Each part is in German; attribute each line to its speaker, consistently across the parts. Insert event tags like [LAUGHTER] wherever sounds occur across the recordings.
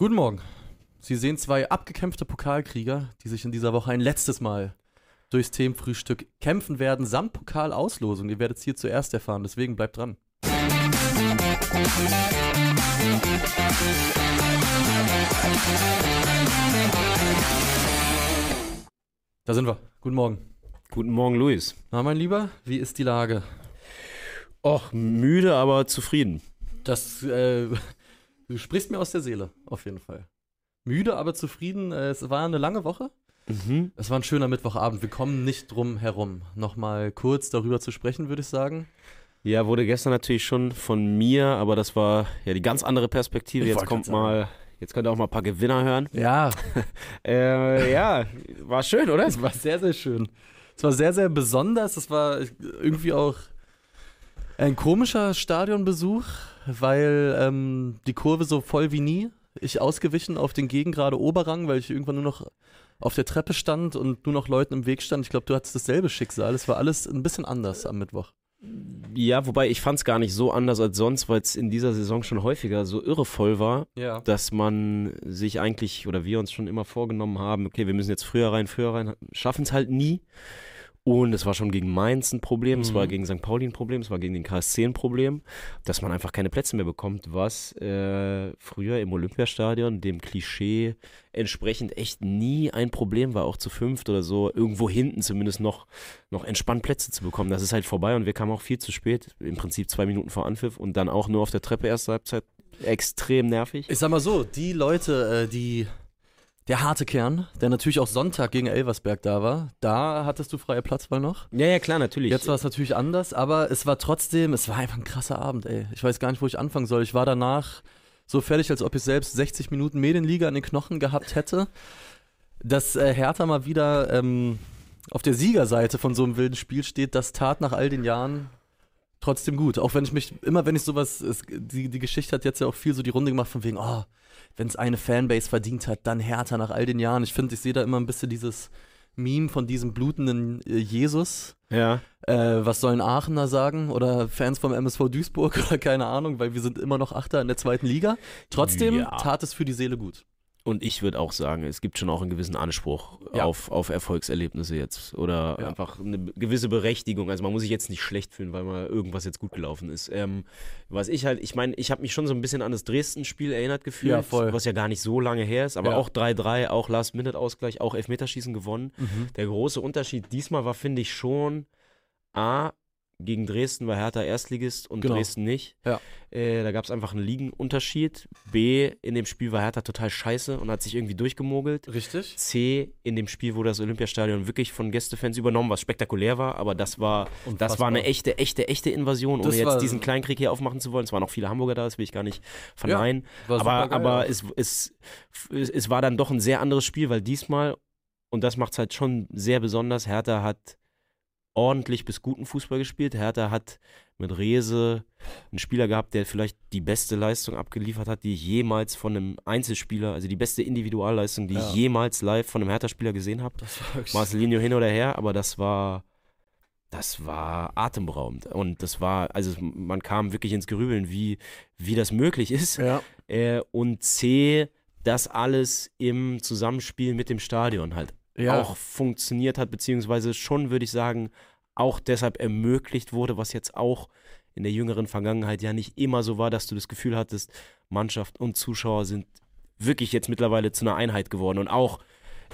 Speaker 1: Guten Morgen. Sie sehen zwei abgekämpfte Pokalkrieger, die sich in dieser Woche ein letztes Mal durchs Themenfrühstück kämpfen werden, samt Pokalauslosung. Ihr werdet es hier zuerst erfahren, deswegen bleibt dran. Da sind wir. Guten Morgen.
Speaker 2: Guten Morgen, Luis.
Speaker 1: Na, mein Lieber, wie ist die Lage?
Speaker 2: Och, müde, aber zufrieden.
Speaker 1: Das, äh, du sprichst mir aus der Seele, auf jeden Fall. Müde, aber zufrieden. Äh, Es war eine lange Woche.
Speaker 2: Mhm.
Speaker 1: Es war ein schöner Mittwochabend. Wir kommen nicht drum herum, nochmal kurz darüber zu sprechen, würde ich sagen.
Speaker 2: Ja, wurde gestern natürlich schon von mir, aber das war ja die ganz andere Perspektive.
Speaker 1: Ich
Speaker 2: Jetzt kommt mal, jetzt könnt ihr auch mal ein paar Gewinner hören.
Speaker 1: Ja, [LAUGHS]
Speaker 2: Äh, ja, war schön, oder?
Speaker 1: es war sehr, sehr schön. Es war sehr, sehr besonders. Es war irgendwie auch ein komischer Stadionbesuch, weil ähm, die Kurve so voll wie nie. Ich ausgewichen auf den Gegengrade Oberrang, weil ich irgendwann nur noch auf der Treppe stand und nur noch Leuten im Weg stand. Ich glaube, du hattest dasselbe Schicksal. Es war alles ein bisschen anders am Mittwoch.
Speaker 2: Ja, wobei ich fand es gar nicht so anders als sonst, weil es in dieser Saison schon häufiger so irrevoll war,
Speaker 1: Ja.
Speaker 2: dass man sich eigentlich oder wir uns schon immer vorgenommen haben, okay, wir müssen jetzt früher rein, früher rein, schaffen es halt nie. Und es war schon gegen Mainz ein Problem, es
Speaker 1: Mhm.
Speaker 2: war gegen St. Pauli ein Problem, es war gegen den KSC ein Problem, dass man einfach keine Plätze mehr bekommt, was äh, früher im Olympiastadion dem Klischee entsprechend echt nie ein Problem war, auch zu fünft oder so, irgendwo hinten zumindest noch, noch entspannt Plätze zu bekommen. Das ist halt vorbei und wir kamen auch viel zu spät, im Prinzip zwei Minuten vor Anpfiff und dann auch nur auf der Treppe erste Halbzeit. Extrem nervig.
Speaker 1: Ich sag mal so, die Leute, äh, die der harte Kern, der natürlich auch Sonntag gegen Elversberg da war, da hattest du freie Platzwahl noch.
Speaker 2: Ja, ja, klar, natürlich.
Speaker 1: Jetzt war es natürlich anders, aber es war trotzdem, es war einfach ein krasser Abend, ey. Ich weiß gar nicht, wo ich anfangen soll. Ich war danach so fertig, als ob ich selbst 60 Minuten Medienliga an den Knochen gehabt hätte. Dass äh, Hertha mal wieder ähm, auf der Siegerseite von so einem wilden Spiel steht, das tat nach all den Jahren trotzdem gut. Auch wenn ich mich, immer wenn ich sowas, es, die, die Geschichte hat jetzt ja auch viel so die Runde gemacht von wegen, oh, wenn es eine Fanbase verdient hat, dann Hertha nach all den Jahren. Ich finde, ich sehe da immer ein bisschen dieses Meme von diesem blutenden äh, Jesus.
Speaker 2: ja.
Speaker 1: Äh, was sollen Aachener sagen oder Fans vom MSV Duisburg [LAUGHS] oder keine Ahnung, weil wir sind immer noch Achter in der zweiten Liga. Trotzdem
Speaker 2: Ja.
Speaker 1: tat es für die Seele gut.
Speaker 2: Und ich würde auch sagen, es gibt schon auch einen gewissen Anspruch
Speaker 1: Ja.
Speaker 2: auf, auf Erfolgserlebnisse jetzt. Oder
Speaker 1: Ja.
Speaker 2: einfach eine gewisse Berechtigung. Also man muss sich jetzt nicht schlecht fühlen, weil mal irgendwas jetzt gut gelaufen ist. Ähm, was ich halt, ich meine, ich habe mich schon so ein bisschen an das Dresden-Spiel erinnert gefühlt,
Speaker 1: Ja,
Speaker 2: was ja gar nicht so lange her ist, aber auch 3-3, auch Last-Minute-Ausgleich, auch Elfmeterschießen gewonnen. Der große Unterschied diesmal war, finde ich, schon A, gegen Dresden war Hertha Erstligist und
Speaker 1: Genau.
Speaker 2: Dresden nicht.
Speaker 1: Ja.
Speaker 2: Äh, da gab es einfach einen Ligenunterschied. B, in dem Spiel war Hertha total scheiße und hat sich irgendwie durchgemogelt.
Speaker 1: Richtig?
Speaker 2: C, in dem Spiel wurde das Olympiastadion wirklich von Gästefans übernommen, was spektakulär war, aber das war, das war eine echte, echte, echte Invasion, ohne jetzt diesen Kleinkrieg hier aufmachen zu wollen. Es waren auch viele Hamburger da, das will ich gar nicht verneinen.
Speaker 1: War
Speaker 2: aber
Speaker 1: supergeil
Speaker 2: aber es, es, es, es war dann doch ein sehr anderes Spiel, weil diesmal, und das macht es halt schon sehr besonders, Hertha hat ordentlich bis guten Fußball gespielt. Hertha hat mit Rehse einen Spieler gehabt, der vielleicht die beste Leistung abgeliefert hat, die ich jemals von einem Einzelspieler, also die beste Individualleistung, die
Speaker 1: Ja.
Speaker 2: ich jemals live von einem Hertha-Spieler gesehen habe.
Speaker 1: Das war wirklich
Speaker 2: Marcelinho hin oder her, aber das war, das war atemberaubend. Und das war, also man kam wirklich ins Grübeln, wie, wie das möglich ist.
Speaker 1: ja.
Speaker 2: Äh, und C, das alles im Zusammenspiel mit dem Stadion halt
Speaker 1: Ja.
Speaker 2: auch funktioniert hat, beziehungsweise schon, würde ich sagen, auch deshalb ermöglicht wurde, was jetzt auch in der jüngeren Vergangenheit ja nicht immer so war, dass du das Gefühl hattest, Mannschaft und Zuschauer sind wirklich jetzt mittlerweile zu einer Einheit geworden und auch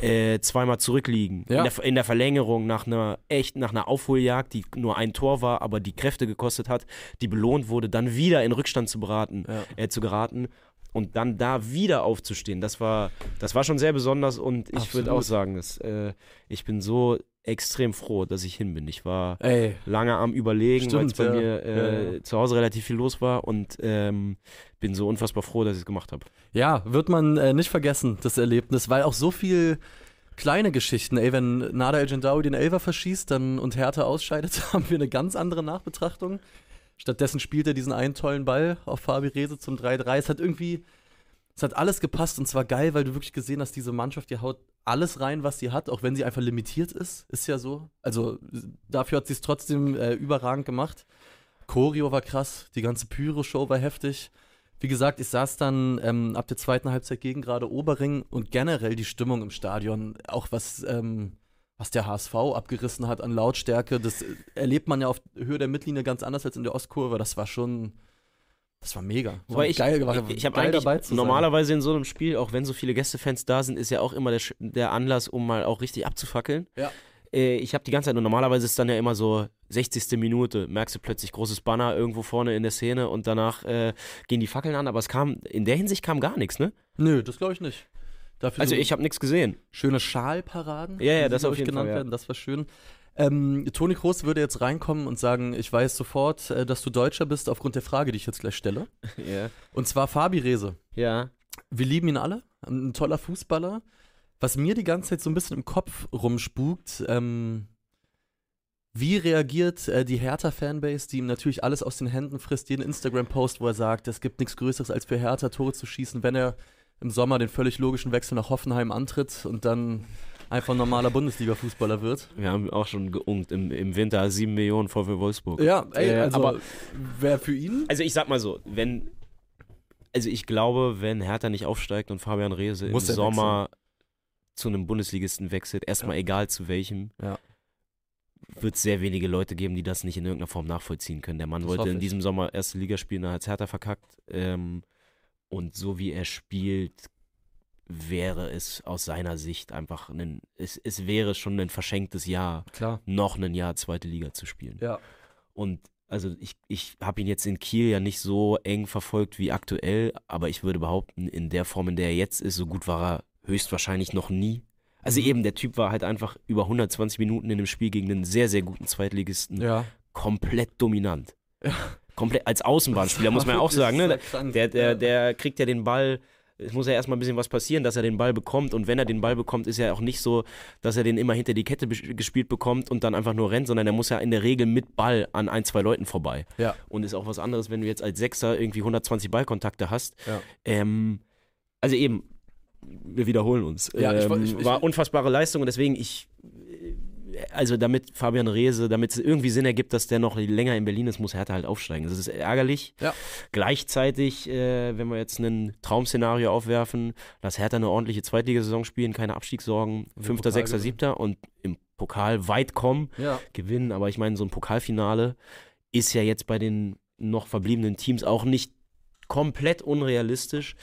Speaker 2: äh, zweimal zurückliegen.
Speaker 1: Ja.
Speaker 2: In, der, in der Verlängerung nach einer echt, nach einer Aufholjagd, die nur ein Tor war, aber die Kräfte gekostet hat, die belohnt wurde, dann wieder in Rückstand zu beraten,
Speaker 1: Ja.
Speaker 2: äh, zu geraten und dann da wieder aufzustehen. Das war, das war schon sehr besonders und ich würde auch sagen, dass, äh, ich bin so extrem froh, dass ich hin bin. Ich war
Speaker 1: Ey,
Speaker 2: lange am Überlegen, weil es bei
Speaker 1: ja.
Speaker 2: mir äh,
Speaker 1: Ja,
Speaker 2: zu Hause relativ viel los war und ähm, bin so unfassbar froh, dass ich es gemacht habe.
Speaker 1: ja, wird man äh, nicht vergessen, das Erlebnis, weil auch so viel kleine Geschichten, ey, wenn Nada El Gendawi den Elfer verschießt dann, und Hertha ausscheidet, [LAUGHS] haben wir eine ganz andere Nachbetrachtung. Stattdessen spielt er diesen einen tollen Ball auf Fabi Rehse zum 3-3. Es hat irgendwie, es hat alles gepasst und zwar geil, weil du wirklich gesehen hast, diese Mannschaft, die haut alles rein, was sie hat, auch wenn sie einfach limitiert ist. Ist ja so. Also dafür hat sie es trotzdem äh, überragend gemacht. Choreo war krass, die ganze Pyro-Show war heftig. Wie gesagt, ich saß dann ähm, ab der zweiten Halbzeit gegen gerade Oberring und generell die Stimmung im Stadion, auch was, ähm, was der HSV abgerissen hat an Lautstärke, das erlebt man ja auf Höhe der Mittellinie ganz anders als in der Ostkurve. Das war schon, das war mega.
Speaker 2: Wobei
Speaker 1: war
Speaker 2: ich,
Speaker 1: geil, war
Speaker 2: ich, ich habe eigentlich
Speaker 1: dabei zu sein.
Speaker 2: normalerweise in so einem Spiel, auch wenn so viele Gästefans da sind, ist ja auch immer der, der Anlass, um mal auch richtig abzufackeln.
Speaker 1: Ja.
Speaker 2: Äh, ich habe die ganze Zeit, und normalerweise ist dann ja immer so 60. Minute, merkst du plötzlich großes Banner irgendwo vorne in der Szene und danach äh, gehen die Fackeln an, aber es kam, in der Hinsicht kam gar nichts, ne?
Speaker 1: Nö, das glaube ich nicht. Dafür
Speaker 2: Also
Speaker 1: so
Speaker 2: ich habe nichts gesehen.
Speaker 1: schöne Schalparaden,
Speaker 2: Ja, ja, das auf
Speaker 1: ich, genannt
Speaker 2: Fall, ja.
Speaker 1: werden, das war schön. Ähm, Toni Kroos würde jetzt reinkommen und sagen, ich weiß sofort, äh, dass du Deutscher bist, aufgrund der Frage, die ich jetzt gleich stelle. [LAUGHS]
Speaker 2: Ja.
Speaker 1: Und zwar Fabi Rehse.
Speaker 2: Ja.
Speaker 1: Wir lieben ihn alle, ein toller Fußballer. Was mir die ganze Zeit so ein bisschen im Kopf rumspukt, ähm, wie reagiert äh, die Hertha-Fanbase, die ihm natürlich alles aus den Händen frisst, jeden Instagram-Post, wo er sagt, es gibt nichts Größeres als für Hertha Tore zu schießen, wenn er im Sommer den völlig logischen Wechsel nach Hoffenheim antritt und dann einfach ein normaler Bundesliga-Fußballer wird.
Speaker 2: Wir haben auch schon geungt im, im Winter 7 Millionen VfL Wolfsburg.
Speaker 1: Ja, ey,
Speaker 2: Äh,
Speaker 1: also
Speaker 2: aber-
Speaker 1: wer für ihn?
Speaker 2: Also ich sag mal so, wenn, also ich glaube, wenn Hertha nicht aufsteigt und Fabian Rehse
Speaker 1: Muss
Speaker 2: im
Speaker 1: er
Speaker 2: Sommer zu einem Bundesligisten wechselt, erstmal
Speaker 1: Ja.
Speaker 2: egal zu welchem,
Speaker 1: Ja.
Speaker 2: wird es sehr wenige Leute geben, die das nicht in irgendeiner Form nachvollziehen können. Der Mann
Speaker 1: Das
Speaker 2: wollte in diesem Sommer erste Liga spielen, dann hat Hertha verkackt. Ähm, und so wie er spielt, wäre es aus seiner Sicht einfach ein, es, es wäre schon ein verschenktes Jahr,
Speaker 1: Klar.
Speaker 2: noch ein Jahr zweite Liga zu spielen.
Speaker 1: Ja.
Speaker 2: Und also ich, ich habe ihn jetzt in Kiel ja nicht so eng verfolgt wie aktuell, aber ich würde behaupten, in der Form, in der er jetzt ist, so gut war er höchstwahrscheinlich noch nie. Also
Speaker 1: Mhm.
Speaker 2: eben, der Typ war halt einfach über 120 Minuten in einem Spiel gegen einen sehr, sehr guten Zweitligisten
Speaker 1: Ja.
Speaker 2: komplett dominant. Komplett als Außenbahnspieler, muss man ja auch [LAUGHS] sagen. Ne? Der, der, der kriegt ja den Ball, es muss ja erstmal ein bisschen was passieren, dass er den Ball bekommt. Und wenn er den Ball bekommt, ist ja auch nicht so, dass er den immer hinter die Kette gespielt bekommt und dann einfach nur rennt, sondern er muss ja in der Regel mit Ball an ein, zwei Leuten vorbei.
Speaker 1: Ja.
Speaker 2: Und ist auch was anderes, wenn du jetzt als Sechser irgendwie 120 Ballkontakte hast.
Speaker 1: Ja.
Speaker 2: Ähm, also eben, wir wiederholen uns.
Speaker 1: Ja, ich
Speaker 2: ähm,
Speaker 1: ich- ich-
Speaker 2: war unfassbare Leistung und deswegen ich, also damit Fabian Rehse, damit es irgendwie Sinn ergibt, dass der noch länger in Berlin ist, muss Hertha halt aufsteigen. Das ist ärgerlich.
Speaker 1: Ja.
Speaker 2: Gleichzeitig, äh, wenn wir jetzt ein Traum-Szenario aufwerfen, dass Hertha eine ordentliche Zweitligasaison spielen, keine Abstiegssorgen, Fünfter, Sechster. Siebter und im Pokal weit kommen,
Speaker 1: Ja.
Speaker 2: gewinnen. Aber ich meine, so ein Pokalfinale ist ja jetzt bei den noch verbliebenen Teams auch nicht komplett unrealistisch.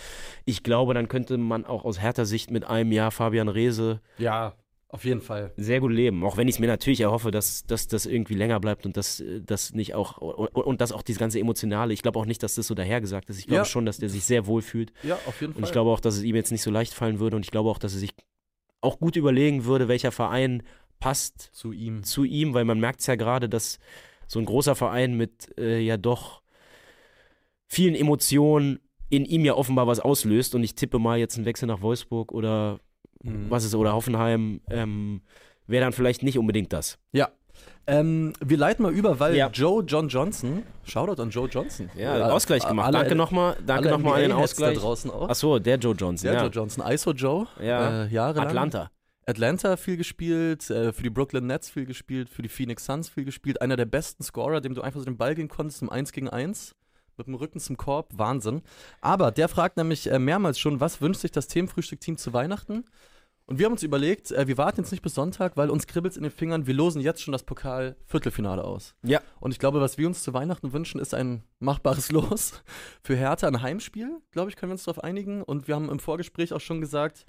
Speaker 2: Ich glaube, dann könnte man auch aus Hertha Sicht mit einem Jahr Fabian Rehse
Speaker 1: Ja, auf jeden Fall.
Speaker 2: sehr gut leben. Auch wenn ich es mir natürlich erhoffe, dass, dass das irgendwie länger bleibt und dass das nicht auch und, und dass auch dieses ganze Emotionale, ich glaube auch nicht, dass das so dahergesagt ist. Ich glaube
Speaker 1: Ja.
Speaker 2: schon, dass der sich sehr wohl fühlt.
Speaker 1: Ja, auf jeden Fall.
Speaker 2: Und ich glaube auch, dass es ihm jetzt nicht so leicht fallen würde. Und ich glaube auch, dass er sich auch gut überlegen würde, welcher Verein passt
Speaker 1: zu ihm.
Speaker 2: zu ihm, weil man merkt es ja gerade, dass so ein großer Verein mit äh, ja doch vielen Emotionen in ihm ja offenbar was auslöst. Und ich tippe mal jetzt einen Wechsel nach Wolfsburg oder
Speaker 1: Mhm.
Speaker 2: was ist oder Hoffenheim ähm, wäre dann vielleicht nicht unbedingt das.
Speaker 1: Ja. Ähm, wir leiten mal über, weil
Speaker 2: Ja.
Speaker 1: Joe John Johnson, Shoutout an Joe Johnson.
Speaker 2: Ja,
Speaker 1: Äh,
Speaker 2: Ausgleich gemacht.
Speaker 1: alle-
Speaker 2: danke nochmal, danke nochmal an den Ausgleich.
Speaker 1: Da draußen auch.
Speaker 2: Achso, der Joe Johnson.
Speaker 1: Der
Speaker 2: ja.
Speaker 1: Joe Johnson, ISO Joe,
Speaker 2: Ja.
Speaker 1: äh, jahrelang.
Speaker 2: Atlanta.
Speaker 1: Atlanta viel gespielt, äh, für die Brooklyn Nets viel gespielt, für die Phoenix Suns viel gespielt. Einer der besten Scorer, dem du einfach so den Ball gehen konntest im 1 gegen 1. Mit dem Rücken zum Korb, Wahnsinn. Aber der fragt nämlich äh, mehrmals schon, was wünscht sich das Themenfrühstück-Team zu Weihnachten? Und wir haben uns überlegt, äh, wir warten jetzt nicht bis Sonntag, weil uns kribbelt in den Fingern. Wir losen jetzt schon das Pokal-Viertelfinale aus.
Speaker 2: Ja.
Speaker 1: Und ich glaube, was wir uns zu Weihnachten wünschen, ist ein machbares [LAUGHS] Los. Für Hertha ein Heimspiel, glaube ich, können wir uns darauf einigen. Und wir haben im Vorgespräch auch schon gesagt,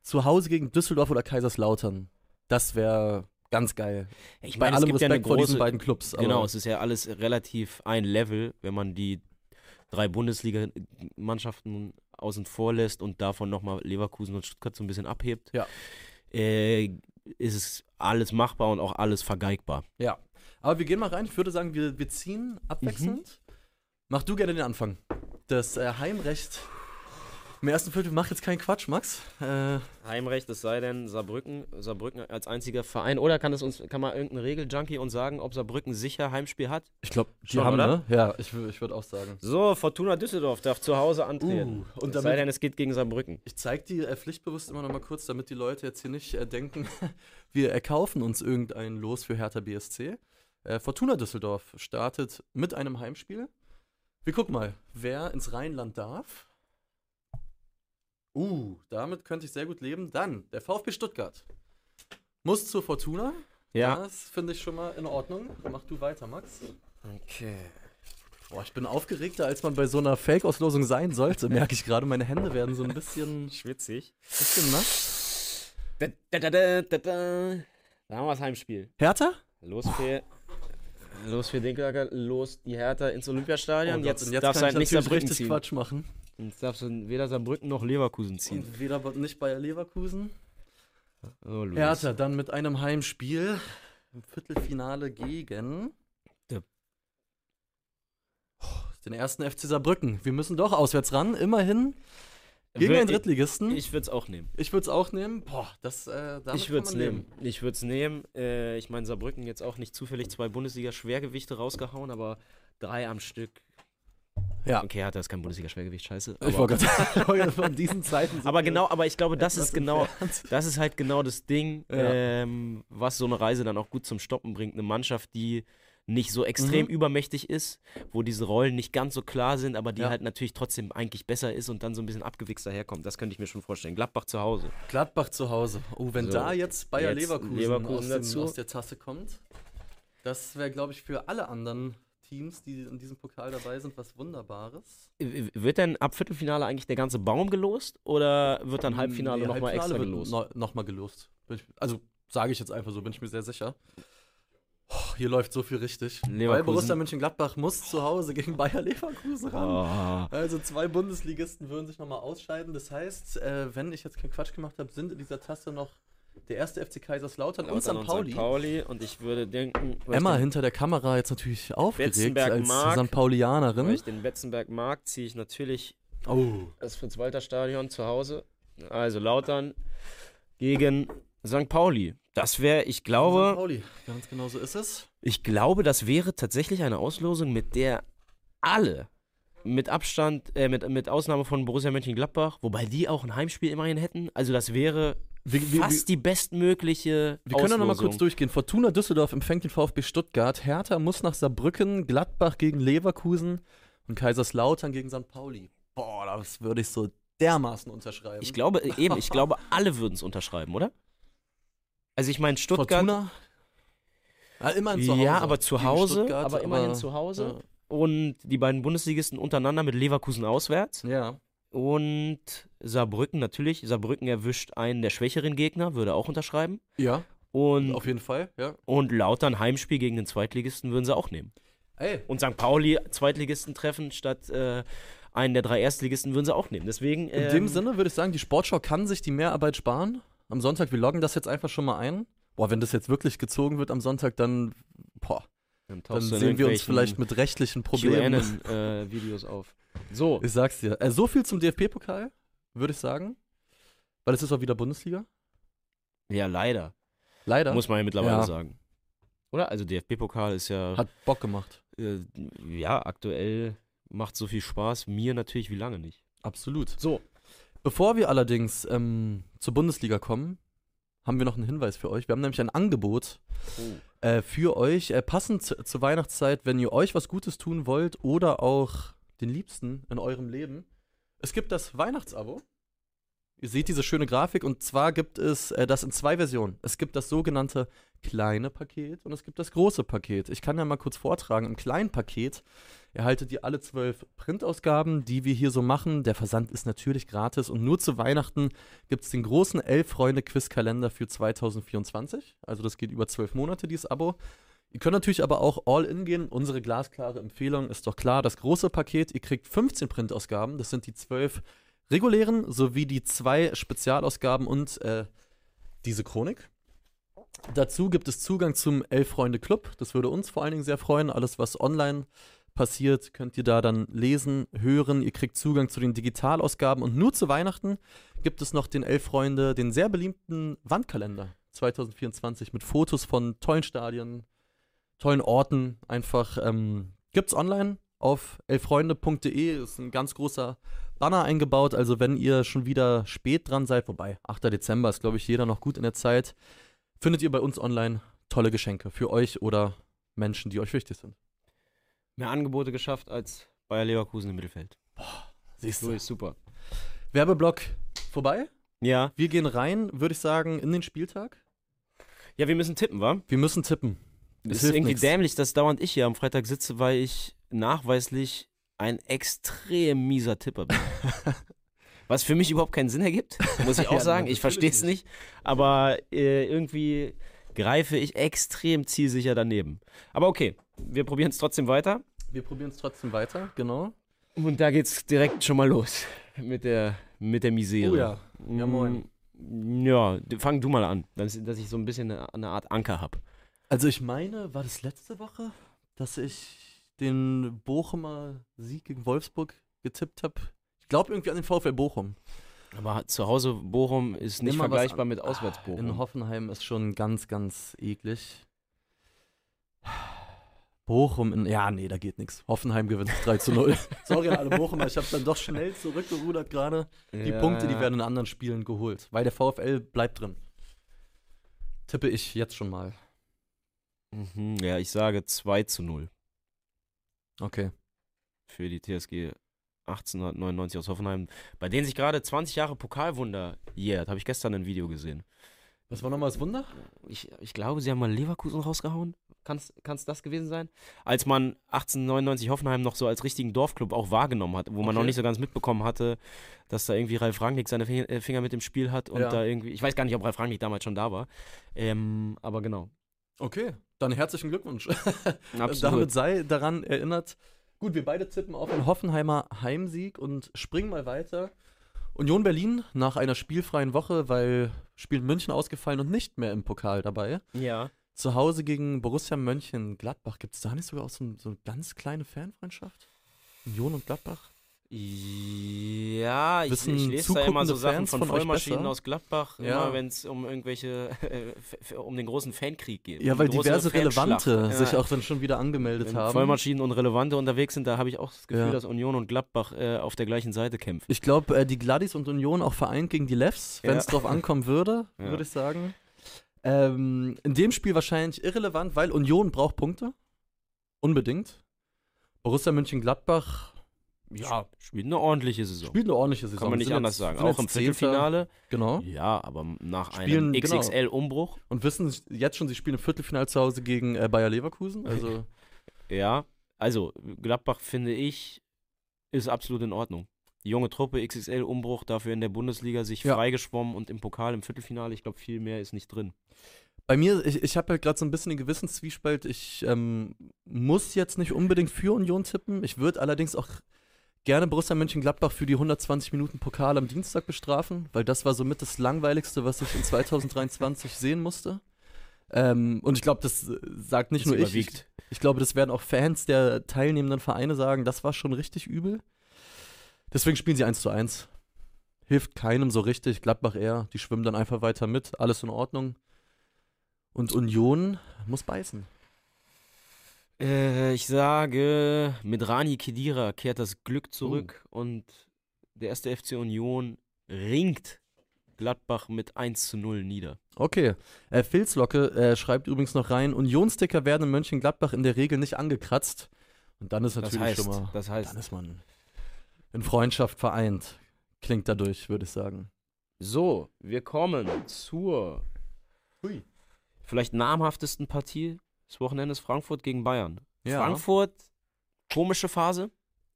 Speaker 1: zu Hause gegen Düsseldorf oder Kaiserslautern. Das wäre ganz geil.
Speaker 2: Ich meine, es
Speaker 1: allem
Speaker 2: gibt ja eine
Speaker 1: Respekt vor diesen
Speaker 2: große,
Speaker 1: beiden Clubs.
Speaker 2: Genau, es ist ja alles relativ ein Level, wenn man die drei Bundesliga-Mannschaften außen vor lässt und davon nochmal Leverkusen und Stuttgart so ein bisschen abhebt.
Speaker 1: Ja.
Speaker 2: Äh, ist es alles machbar und auch alles vergeigbar.
Speaker 1: Ja. Aber wir gehen mal rein. Ich würde sagen, wir, wir ziehen abwechselnd. Mach du gerne den Anfang. Das äh, Heimrecht. Im ersten Viertel, mach jetzt keinen Quatsch, Max. Äh,
Speaker 2: Heimrecht, es sei denn Saarbrücken, Saarbrücken als einziger Verein. Oder kann es uns, kann mal irgendein Regeljunkie uns sagen, ob Saarbrücken sicher Heimspiel hat?
Speaker 1: ich glaube, die
Speaker 2: Schon,
Speaker 1: haben,
Speaker 2: oder?
Speaker 1: ne? Ja, ich, ich würde auch sagen.
Speaker 2: So, Fortuna Düsseldorf darf zu Hause antreten.
Speaker 1: Uh, und
Speaker 2: es sei denn, es geht gegen Saarbrücken.
Speaker 1: Ich zeige die äh, pflichtbewusst immer noch mal kurz, damit die Leute jetzt hier nicht äh, denken, [LAUGHS] wir erkaufen uns irgendein Los für Hertha BSC. Äh, Fortuna Düsseldorf startet mit einem Heimspiel. Wir gucken mal, wer ins Rheinland darf. Uh, damit könnte ich sehr gut leben. Dann der VfB Stuttgart. Muss zur Fortuna.
Speaker 2: Ja.
Speaker 1: Das finde ich schon mal in Ordnung. Mach du weiter, Max.
Speaker 2: Okay.
Speaker 1: Boah, ich bin aufgeregter, als man bei so einer Fake-Auslosung sein sollte. Merke ich gerade, meine Hände werden so ein bisschen, [LAUGHS]
Speaker 2: Schwitzig.
Speaker 1: bisschen nass.
Speaker 2: Da, da, da, da, da, da. da haben wir das Heimspiel.
Speaker 1: Hertha?
Speaker 2: Los für, los für Dinklager, los die Hertha ins Olympiastadion.
Speaker 1: Oh Gott,
Speaker 2: jetzt,
Speaker 1: und jetzt
Speaker 2: darfst du
Speaker 1: kann
Speaker 2: halt
Speaker 1: ich
Speaker 2: nicht
Speaker 1: richtig
Speaker 2: ziehen.
Speaker 1: Quatsch machen.
Speaker 2: Jetzt darfst du weder Saarbrücken noch Leverkusen ziehen.
Speaker 1: Und weder nicht Bayer Leverkusen.
Speaker 2: Oh, Luis.
Speaker 1: Hertha dann mit einem Heimspiel im Viertelfinale gegen
Speaker 2: Der-
Speaker 1: Oh, den ersten FC Saarbrücken. Wir müssen doch auswärts ran, immerhin. Gegen einen Drittligisten. Ich,
Speaker 2: Ich würde es auch nehmen.
Speaker 1: würde es auch nehmen. Boah, das, äh,
Speaker 2: ich würde es
Speaker 1: man
Speaker 2: nehmen. Ich würde es nehmen. Äh, ich meine, Saarbrücken jetzt auch nicht zufällig zwei Bundesliga-Schwergewichte rausgehauen, aber drei am Stück.
Speaker 1: Ja.
Speaker 2: Okay, Hertha ist kein Bundesliga-Schwergewicht, scheiße.
Speaker 1: Ich
Speaker 2: aber-
Speaker 1: wollte gerade [LAUGHS] sagen, von diesen Zeiten.
Speaker 2: Aber genau, aber ich glaube, das ist genau, das ist halt genau das Ding,
Speaker 1: Ja.
Speaker 2: ähm, was so eine Reise dann auch gut zum Stoppen bringt. Eine Mannschaft, die nicht so extrem
Speaker 1: Mhm.
Speaker 2: übermächtig ist, wo diese Rollen nicht ganz so klar sind, aber die
Speaker 1: Ja.
Speaker 2: halt natürlich trotzdem eigentlich besser ist und dann so ein bisschen abgewichst daherkommt. Das könnte ich mir schon vorstellen. Gladbach zu Hause.
Speaker 1: Gladbach zu Hause. Oh, wenn
Speaker 2: So,
Speaker 1: da jetzt Bayer
Speaker 2: jetzt
Speaker 1: Leverkusen,
Speaker 2: Leverkusen
Speaker 1: aus, dem,
Speaker 2: dazu.
Speaker 1: aus der Tasse kommt, das wäre, glaube ich, für alle anderen Teams, die in diesem Pokal dabei sind, was Wunderbares.
Speaker 2: Wird denn ab Viertelfinale eigentlich der ganze Baum gelost oder wird dann Halbfinale
Speaker 1: Nee,
Speaker 2: nochmal extra gelost?
Speaker 1: No, nochmal gelost. Also sage ich jetzt einfach so, bin ich mir sehr sicher. Oh, hier läuft so viel richtig. Weil. Borussia Mönchengladbach muss zu Hause gegen Bayer Leverkusen ran.
Speaker 2: Oh.
Speaker 1: Also zwei Bundesligisten würden sich nochmal ausscheiden. Das heißt, äh, wenn ich jetzt keinen Quatsch gemacht habe, sind in dieser Tasse noch der erste FC Kaiserslautern und
Speaker 2: Lautern
Speaker 1: St. Pauli.
Speaker 2: St. Pauli und ich würde denken,
Speaker 1: Emma hinter der Kamera jetzt natürlich aufgeregt als St. Paulianerin.
Speaker 2: weil ich den Betzenberg mag, ziehe ich natürlich
Speaker 1: Oh.
Speaker 2: das Fritz-Walter-Stadion zu Hause. Also Lautern gegen St. Pauli. Das wäre, ich
Speaker 1: St.
Speaker 2: glaube,
Speaker 1: Pauli, ganz genau so ist es.
Speaker 2: ich glaube, das wäre tatsächlich eine Auslosung, mit der alle mit Abstand, äh, mit, mit Ausnahme von Borussia Mönchengladbach, wobei die auch ein Heimspiel immerhin hätten. Also das wäre
Speaker 1: Wir, wir, wir,
Speaker 2: fast die bestmögliche
Speaker 1: wir können ja nochmal
Speaker 2: Auslosung.
Speaker 1: kurz durchgehen. Fortuna Düsseldorf empfängt den VfB Stuttgart. Hertha muss nach Saarbrücken, Gladbach gegen Leverkusen und Kaiserslautern gegen St. Pauli. Boah, das würde ich so dermaßen unterschreiben.
Speaker 2: Ich glaube, eben, ich glaube, alle würden es unterschreiben, oder? Also ich meine, Stuttgart,
Speaker 1: Fortuna? Ja, immerhin zu Hause.
Speaker 2: Ja, aber zu Hause, aber immerhin zu Hause.
Speaker 1: Ja.
Speaker 2: und die beiden Bundesligisten untereinander mit Leverkusen auswärts.
Speaker 1: ja.
Speaker 2: Und Saarbrücken natürlich. Saarbrücken erwischt einen der schwächeren Gegner, würde auch unterschreiben.
Speaker 1: Ja,
Speaker 2: Und,
Speaker 1: auf jeden Fall, ja.
Speaker 2: und Lautern Heimspiel gegen den Zweitligisten würden sie auch nehmen.
Speaker 1: Ey,
Speaker 2: Und St. Pauli Zweitligisten treffen statt äh, einen der drei Erstligisten würden sie auch nehmen. Deswegen.
Speaker 1: in
Speaker 2: ähm,
Speaker 1: dem Sinne würde ich sagen, die Sportschau kann sich die Mehrarbeit sparen. Am Sonntag, wir loggen das jetzt einfach schon mal ein. Boah, wenn das jetzt wirklich gezogen wird am Sonntag, dann, boah,
Speaker 2: Dann,
Speaker 1: dann
Speaker 2: in
Speaker 1: sehen wir uns vielleicht mit rechtlichen Problemen.
Speaker 2: QAnon-Videos auf. [LAUGHS] So.
Speaker 1: Ich sag's dir. Äh, so viel zum DFB-Pokal, würde ich sagen. Weil es ist auch wieder Bundesliga.
Speaker 2: Ja, leider.
Speaker 1: Leider.
Speaker 2: Muss man ja mittlerweile
Speaker 1: Ja.
Speaker 2: sagen. Oder? Also DFB-Pokal ist ja,
Speaker 1: Hat Bock gemacht.
Speaker 2: äh, ja, aktuell macht so viel Spaß. Mir natürlich wie lange nicht.
Speaker 1: Absolut.
Speaker 2: So.
Speaker 1: Bevor wir allerdings ähm, zur Bundesliga kommen, haben wir noch einen Hinweis für euch. Wir haben nämlich ein Angebot äh, für euch, äh, passend zu, zur Weihnachtszeit, wenn ihr euch was Gutes tun wollt oder auch den Liebsten in eurem Leben. Es gibt das Weihnachtsabo. Ihr seht diese schöne Grafik und zwar gibt es äh, das in zwei Versionen. Es gibt das sogenannte kleine Paket und es gibt das große Paket. Ich kann ja mal kurz vortragen. Im kleinen Paket erhaltet ihr alle zwölf Printausgaben, die wir hier so machen. Der Versand ist natürlich gratis und nur zu Weihnachten gibt es den großen Elf-Freunde-Quiz-Kalender für 2024. Also das geht über zwölf Monate, dieses Abo. Ihr könnt natürlich aber auch all in gehen. Unsere glasklare Empfehlung ist doch klar, das große Paket, ihr kriegt 15 Printausgaben, das sind die zwölf regulären sowie die zwei Spezialausgaben und äh, diese Chronik. Dazu gibt es Zugang zum Elf-Freunde-Club. Das würde uns vor allen Dingen sehr freuen. Alles, was online passiert, könnt ihr da dann lesen, hören. Ihr kriegt Zugang zu den Digitalausgaben und nur zu Weihnachten gibt es noch den Elf-Freunde, den sehr beliebten Wandkalender 2024 mit Fotos von tollen Stadien, tollen Orten. Einfach ähm, gibt's online auf elffreunde.de. Ist ein ganz großer Banner eingebaut. Also wenn ihr schon wieder spät dran seid, wobei 8. Dezember ist, glaube ich, jeder noch gut in der Zeit, findet ihr bei uns online tolle Geschenke für euch oder Menschen, die euch wichtig sind.
Speaker 2: Mehr Angebote geschafft als Bayer Leverkusen im Mittelfeld.
Speaker 1: Siehst
Speaker 2: So
Speaker 1: du.
Speaker 2: super.
Speaker 1: Werbeblock vorbei.
Speaker 2: Ja.
Speaker 1: Wir gehen rein, würde ich sagen, in den Spieltag.
Speaker 2: Ja, wir müssen tippen, wa?
Speaker 1: Wir müssen tippen.
Speaker 2: Es
Speaker 1: Es
Speaker 2: ist irgendwie
Speaker 1: nix.
Speaker 2: dämlich, dass dauernd ich hier am Freitag sitze, weil ich nachweislich ein extrem mieser Tipper bin. [LAUGHS] Was für mich überhaupt keinen Sinn ergibt, muss ich [LAUGHS] auch sagen. Ich verstehe es nicht. Aber äh, irgendwie greife ich extrem zielsicher daneben. Aber okay, wir probieren es trotzdem weiter.
Speaker 1: Wir probieren es trotzdem weiter, genau.
Speaker 2: Und da geht's direkt schon mal los mit der, mit der Misere.
Speaker 1: Oh ja. Ja, moin.
Speaker 2: Mm, Ja, fang du mal an, dass, dass ich so ein bisschen eine, eine Art Anker habe.
Speaker 1: Also ich meine, war das letzte Woche, dass ich den Bochumer Sieg gegen Wolfsburg getippt habe? Ich glaube irgendwie an den VfL Bochum.
Speaker 2: Aber zu Hause Bochum ist nicht
Speaker 1: Immer
Speaker 2: vergleichbar
Speaker 1: an-
Speaker 2: mit auswärts
Speaker 1: In
Speaker 2: Bochum.
Speaker 1: Hoffenheim ist schon ganz, ganz eklig. Bochum, in, ja, nee, da geht nichts. Hoffenheim gewinnt [LAUGHS] 3 zu 0. Sorry an alle Bochumer, ich habe dann doch schnell zurückgerudert gerade. Die
Speaker 2: Ja,
Speaker 1: Punkte, die werden in anderen Spielen geholt, weil der VfL bleibt drin. Tippe ich jetzt schon mal.
Speaker 2: Mhm, ja, ich sage 2 zu 0
Speaker 1: Okay.
Speaker 2: für die TSG 1899 aus Hoffenheim, bei denen sich gerade 20 Jahre Pokalwunder jährt. Habe ich gestern ein Video gesehen.
Speaker 1: Was war nochmal das Wunder?
Speaker 2: Ich, ich glaube, sie haben mal Leverkusen rausgehauen. Kann es das gewesen sein? Als man 1899 Hoffenheim noch so als richtigen Dorfclub auch wahrgenommen hat, wo man
Speaker 1: Okay.
Speaker 2: noch nicht so ganz mitbekommen hatte, dass da irgendwie Ralf Rangnick seine äh, Finger mit dem Spiel hat und
Speaker 1: Ja.
Speaker 2: da irgendwie, ich weiß gar nicht, ob Ralf Rangnick damals schon da war, ähm, aber genau.
Speaker 1: Okay, dann herzlichen Glückwunsch. [LAUGHS]
Speaker 2: Absolut.
Speaker 1: Damit sei daran erinnert. Gut, wir beide tippen auf einen Hoffenheimer Heimsieg und springen mal weiter. Union Berlin nach einer spielfreien Woche, weil Spiel München ausgefallen und nicht mehr im Pokal dabei.
Speaker 2: Ja.
Speaker 1: Zu Hause gegen Borussia Mönchengladbach. Gibt es da nicht sogar auch so, so eine ganz kleine Fanfreundschaft? Union und Gladbach?
Speaker 2: Ja, ich, ich lese da immer so Sachen
Speaker 1: Fans
Speaker 2: von,
Speaker 1: von
Speaker 2: Vollmaschinen aus Gladbach,
Speaker 1: Ja.
Speaker 2: immer wenn es um irgendwelche, [LAUGHS] äh, um den großen Fankrieg geht.
Speaker 1: Ja, weil diverse. Relevante
Speaker 2: Ja.
Speaker 1: sich auch dann schon wieder angemeldet
Speaker 2: Wenn
Speaker 1: haben.
Speaker 2: Vollmaschinen und Relevante unterwegs sind, da habe ich auch das Gefühl,
Speaker 1: Ja.
Speaker 2: dass Union und Gladbach äh, auf der gleichen Seite kämpfen.
Speaker 1: Ich glaube, äh, die Gladys und Union auch vereint gegen die Lefs, wenn es drauf [LAUGHS] ankommen würde, würde ich sagen. Ähm, in dem Spiel wahrscheinlich irrelevant, weil Union braucht Punkte. Unbedingt. Borussia Mönchengladbach, ja,
Speaker 2: Spielt eine ordentliche Saison.
Speaker 1: spielt eine ordentliche Saison.
Speaker 2: Kann man nicht
Speaker 1: Sind
Speaker 2: anders
Speaker 1: jetzt-
Speaker 2: sagen. Auch im Viertelfinale.
Speaker 1: Genau.
Speaker 2: Ja, aber nach
Speaker 1: Spielen,
Speaker 2: einem
Speaker 1: genau.
Speaker 2: XXL-Umbruch.
Speaker 1: Und wissen jetzt schon, sie spielen im Viertelfinale zu Hause gegen äh, Bayer Leverkusen. Also, [LAUGHS]
Speaker 2: Ja, also Gladbach finde ich ist absolut in Ordnung. Junge Truppe, XXL-Umbruch, dafür in der Bundesliga sich
Speaker 1: Ja.
Speaker 2: freigeschwommen und im Pokal im Viertelfinale. Ich glaube, viel mehr ist nicht drin.
Speaker 1: bei mir, ich, ich habe halt gerade so ein bisschen den Gewissenszwiespalt. Ich ähm, muss jetzt nicht unbedingt für Union tippen. Ich würde allerdings auch gerne Borussia Mönchengladbach für die 120 Minuten Pokal am Dienstag bestrafen, weil das war somit das langweiligste, was ich in 2023 sehen musste. Ähm, und ich glaube, das äh, sagt nicht
Speaker 2: Das
Speaker 1: nur ich. ich.
Speaker 2: überwiegt.
Speaker 1: Ich glaube, das werden auch Fans der teilnehmenden Vereine sagen, das war schon richtig übel. Deswegen spielen sie 1 zu 1. Hilft keinem so richtig. Gladbach eher. Die schwimmen dann einfach weiter mit. Alles in Ordnung. Und Union muss beißen.
Speaker 2: Äh, ich sage, mit Rani Kedira kehrt das Glück zurück
Speaker 1: Oh.
Speaker 2: und der erste FC Union ringt Gladbach mit 1 zu 0 nieder.
Speaker 1: Okay. Äh, Filzlocke äh, schreibt übrigens noch rein: Unionssticker werden in Mönchengladbach in der Regel nicht angekratzt. Und dann ist
Speaker 2: Das
Speaker 1: natürlich
Speaker 2: heißt,
Speaker 1: schon mal.
Speaker 2: das heißt,
Speaker 1: Dann ist man in Freundschaft vereint. Klingt dadurch, würde ich sagen.
Speaker 2: so, wir kommen zur
Speaker 1: Hui.
Speaker 2: vielleicht namhaftesten Partie des Wochenendes Frankfurt gegen Bayern.
Speaker 1: Ja.
Speaker 2: Frankfurt, komische Phase,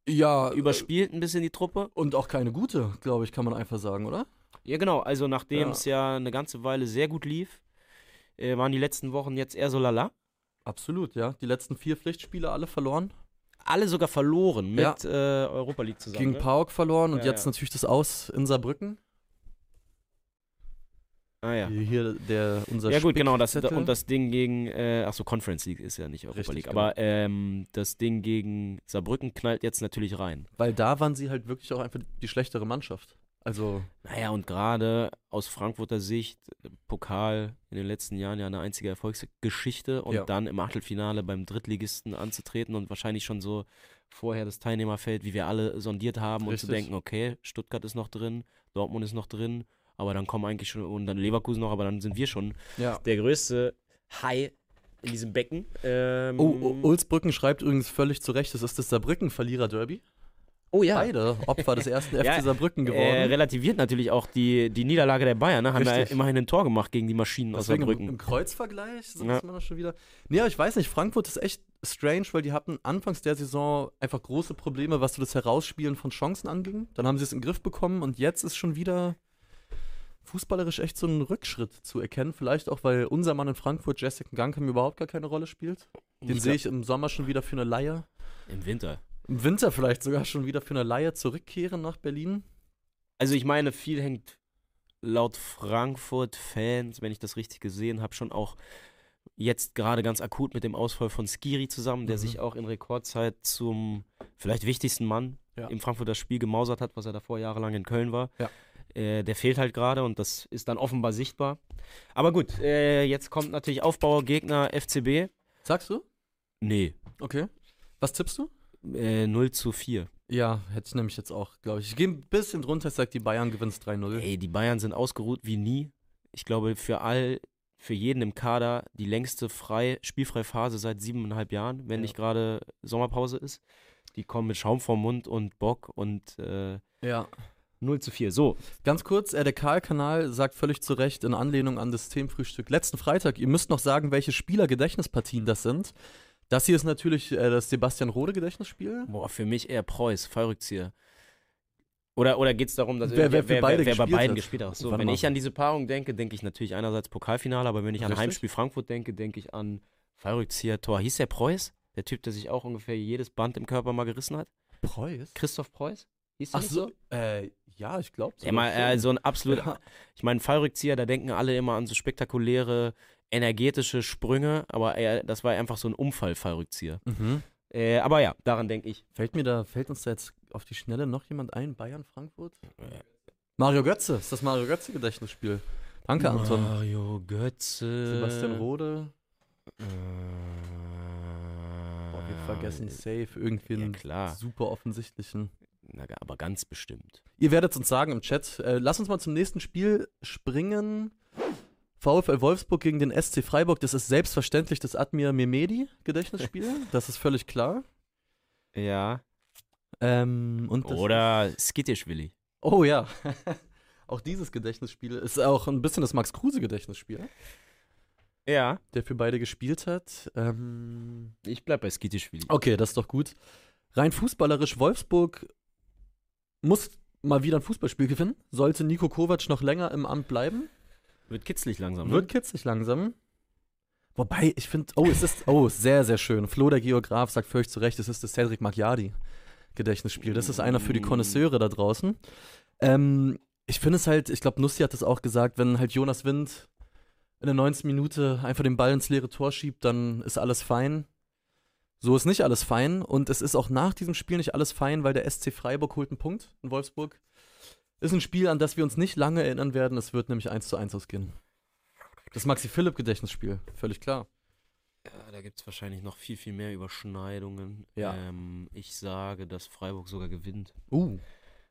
Speaker 1: Ja,
Speaker 2: überspielt ein bisschen die Truppe.
Speaker 1: Und auch keine gute, glaube ich, kann man einfach sagen, oder?
Speaker 2: Ja, genau, also nachdem
Speaker 1: Ja.
Speaker 2: es ja eine ganze Weile sehr gut lief, äh, waren die letzten Wochen jetzt eher so lala.
Speaker 1: Absolut, ja. Die letzten vier Pflichtspiele alle verloren.
Speaker 2: Alle sogar verloren mit
Speaker 1: Ja.
Speaker 2: äh, Europa League zusammen.
Speaker 1: Gegen
Speaker 2: ne?
Speaker 1: PAOK verloren und jetzt natürlich das Aus in Saarbrücken.
Speaker 2: Ah ja.
Speaker 1: Hier, der, unser
Speaker 2: Ja gut, genau, das,
Speaker 1: Spickzettel.
Speaker 2: und das Ding gegen, äh, achso, Conference League ist ja nicht Europa
Speaker 1: Richtig,
Speaker 2: League,
Speaker 1: genau.
Speaker 2: aber ähm, das Ding gegen Saarbrücken knallt jetzt natürlich rein.
Speaker 1: Weil da waren sie halt wirklich auch einfach die schlechtere Mannschaft. Also,
Speaker 2: Naja, und gerade aus Frankfurter Sicht, Pokal in den letzten Jahren ja eine einzige Erfolgsgeschichte und
Speaker 1: Ja.
Speaker 2: dann im Achtelfinale beim Drittligisten anzutreten und wahrscheinlich schon so vorher das Teilnehmerfeld, wie wir alle sondiert haben und zu
Speaker 1: Richtig.
Speaker 2: denken, okay, Stuttgart ist noch drin, Dortmund ist noch drin, aber dann kommen eigentlich schon, und dann Leverkusen noch, aber dann sind wir schon
Speaker 1: ja.
Speaker 2: der größte Hai in diesem Becken. Ähm,
Speaker 1: Oh, oh, Ulsbrücken schreibt übrigens völlig zu Recht, es ist das Saarbrücken-Verlierer-Derby.
Speaker 2: oh ja.
Speaker 1: Beide Opfer des ersten [LAUGHS] FC Saarbrücken
Speaker 2: Äh,
Speaker 1: geworden.
Speaker 2: relativiert natürlich auch die, die Niederlage der Bayern, ne? Haben ja immerhin ein Tor gemacht gegen die Maschinen aus
Speaker 1: Deswegen im,
Speaker 2: Saarbrücken.
Speaker 1: im Kreuzvergleich sind
Speaker 2: Ja.
Speaker 1: wir schon wieder. Nee, aber ich weiß nicht, Frankfurt ist echt strange, weil die hatten anfangs der Saison einfach große Probleme, was so das Herausspielen von Chancen anging. Dann haben sie es in den Griff bekommen und jetzt ist schon wieder fußballerisch echt so ein Rückschritt zu erkennen. Vielleicht auch, weil unser Mann in Frankfurt, Jessica Gangcam, überhaupt gar keine Rolle spielt. Den sehe ich im Sommer schon wieder für eine Leihe.
Speaker 2: Im Winter.
Speaker 1: Im Winter vielleicht sogar schon wieder für eine Leihe zurückkehren nach Berlin.
Speaker 2: Also ich meine, viel hängt laut Frankfurt-Fans, wenn ich das richtig gesehen habe, schon auch jetzt gerade ganz akut mit dem Ausfall von Skiri zusammen, der
Speaker 1: Mhm.
Speaker 2: sich auch in Rekordzeit zum vielleicht wichtigsten Mann
Speaker 1: Ja.
Speaker 2: im Frankfurter Spiel gemausert hat, was er davor jahrelang in Köln war.
Speaker 1: Ja.
Speaker 2: Äh, der fehlt halt gerade und das ist dann offenbar sichtbar. Aber gut, äh, jetzt kommt natürlich Aufbauergegner FCB.
Speaker 1: Sagst du?
Speaker 2: Nee,
Speaker 1: Okay. Was tippst du?
Speaker 2: äh, 0 zu 4.
Speaker 1: Ja, hätte ich nämlich jetzt auch, glaube ich. Ich gehe ein bisschen drunter, ich sage, die Bayern gewinnt 3-0.
Speaker 2: Ey, die Bayern sind ausgeruht wie nie. Ich glaube, für all, für jeden im Kader die längste frei, spielfreie Phase seit siebeneinhalb Jahren, wenn
Speaker 1: Ja.
Speaker 2: nicht gerade Sommerpause ist. Die kommen mit Schaum vorm Mund und Bock und äh,
Speaker 1: Ja.
Speaker 2: 0 zu 4. So,
Speaker 1: Ganz kurz, äh, der Karl-Kanal sagt völlig zu Recht in Anlehnung an das Themenfrühstück letzten Freitag, ihr müsst noch sagen, welche Spieler-Gedächtnispartien das sind. Das hier ist natürlich äh, das Sebastian Rode-Gedächtnisspiel.
Speaker 2: boah, für mich eher Preuß, Fallrückzieher. Oder, oder geht es darum, dass
Speaker 1: Wer- wer für beide
Speaker 2: wer bei
Speaker 1: gespielt
Speaker 2: beiden
Speaker 1: hat?
Speaker 2: gespielt hat? So, wenn
Speaker 1: mal.
Speaker 2: ich an diese Paarung denke, denke ich natürlich einerseits Pokalfinale, aber wenn ich an
Speaker 1: Richtig.
Speaker 2: Heimspiel Frankfurt denke, denke ich an Fallrückzieher Tor. Hieß der Preuß? Der Typ, der sich auch ungefähr jedes Band im Körper mal gerissen hat?
Speaker 1: Preuß?
Speaker 2: Christoph Preuß? Hieß der
Speaker 1: Ach
Speaker 2: nicht
Speaker 1: so, äh, ja, ich glaube.
Speaker 2: Ja, mal, äh, so ein absolut,
Speaker 1: Ja. [LAUGHS]
Speaker 2: ich meine, Fallrückzieher, da denken alle immer an so spektakuläre, energetische Sprünge, aber er, das war einfach so ein Umfall-Fallrückzieher.
Speaker 1: Mhm.
Speaker 2: Äh, aber ja, daran denke ich.
Speaker 1: Fällt mir da, fällt uns da jetzt auf die Schnelle noch jemand ein? Bayern, Frankfurt? Mario Götze, ist das Mario Götze-Gedächtnisspiel. Danke, Anton.
Speaker 2: Mario Götze.
Speaker 1: Sebastian Rode.
Speaker 2: Äh,
Speaker 1: Boah, wir vergessen safe irgendwie
Speaker 2: Ja,
Speaker 1: einen
Speaker 2: klar.
Speaker 1: super offensichtlichen.
Speaker 2: Na, aber ganz bestimmt.
Speaker 1: Ihr werdet es uns sagen im Chat. Äh, lass uns mal zum nächsten Spiel springen. VfL Wolfsburg gegen den SC Freiburg. Das ist selbstverständlich das Admir Mehmedi Gedächtnisspiel. [LAUGHS] das ist völlig klar.
Speaker 2: Ja.
Speaker 1: Ähm, und
Speaker 2: Oder Skittischwilli.
Speaker 1: Oh ja. [LAUGHS] auch dieses Gedächtnisspiel ist auch ein bisschen das Max Kruse Gedächtnisspiel,
Speaker 2: Ja.
Speaker 1: der für beide gespielt hat. Ähm,
Speaker 2: Ich bleib bei Skittischwilli.
Speaker 1: okay, das ist doch gut. Rein fußballerisch Wolfsburg muss mal wieder ein Fußballspiel gewinnen. Sollte Nico Kovac noch länger im Amt bleiben.
Speaker 2: Wird kitzlig langsam, ne?
Speaker 1: Wird kitzlig langsam. Wobei, ich finde, oh, es ist, oh, sehr, sehr schön. Flo, der Geograf, sagt völlig zu Recht, es ist das Cedric Magliardi Gedächtnisspiel. Das ist einer für die Konnoisseure da draußen. Ähm, ich finde es halt, ich glaube, Nussi hat es auch gesagt, wenn halt Jonas Wind in der 19. Minute einfach den Ball ins leere Tor schiebt, dann ist alles fein. So ist nicht alles fein und es ist auch nach diesem Spiel nicht alles fein, weil der SC Freiburg holt einen Punkt in Wolfsburg. Ist ein Spiel, an das wir uns nicht lange erinnern werden. Es wird nämlich 1 zu 1 ausgehen. Das Maxi-Philipp-Gedächtnisspiel, völlig klar.
Speaker 2: Ja, da gibt es wahrscheinlich noch viel, viel mehr Überschneidungen.
Speaker 1: Ja.
Speaker 2: Ähm, ich sage, dass Freiburg sogar gewinnt.
Speaker 1: Uh,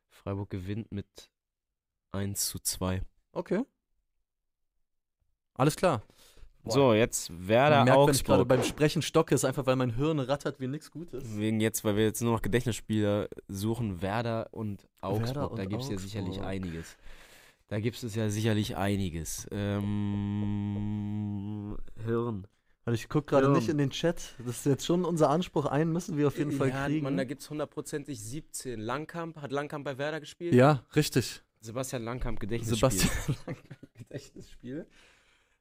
Speaker 2: Freiburg gewinnt mit 1 zu 2.
Speaker 1: okay. Alles klar.
Speaker 2: So, jetzt Werder
Speaker 1: Man merkt, wenn ich gerade
Speaker 2: Augsburg.
Speaker 1: beim Sprechen stocke, ist einfach, weil mein Hirn rattert wie nichts Gutes.
Speaker 2: Wegen jetzt, weil wir jetzt nur noch Gedächtnisspieler suchen, Werder und Augsburg.
Speaker 1: Werder und
Speaker 2: da gibt es ja sicherlich
Speaker 1: Augsburg.
Speaker 2: einiges. Da gibt es ja sicherlich einiges. Ähm, Hirn.
Speaker 1: Weil ich gucke gerade nicht in den Chat. Das ist jetzt schon unser Anspruch. Einen müssen wir auf jeden Fall
Speaker 2: ja,
Speaker 1: kriegen.
Speaker 2: Mann, da gibt es hundertprozentig 17. Langkamp, hat Langkamp bei Werder gespielt?
Speaker 1: ja, richtig.
Speaker 2: Sebastian Langkamp, Gedächtnisspiel.
Speaker 1: Sebastian [LAUGHS] Lang Gedächtnisspiel.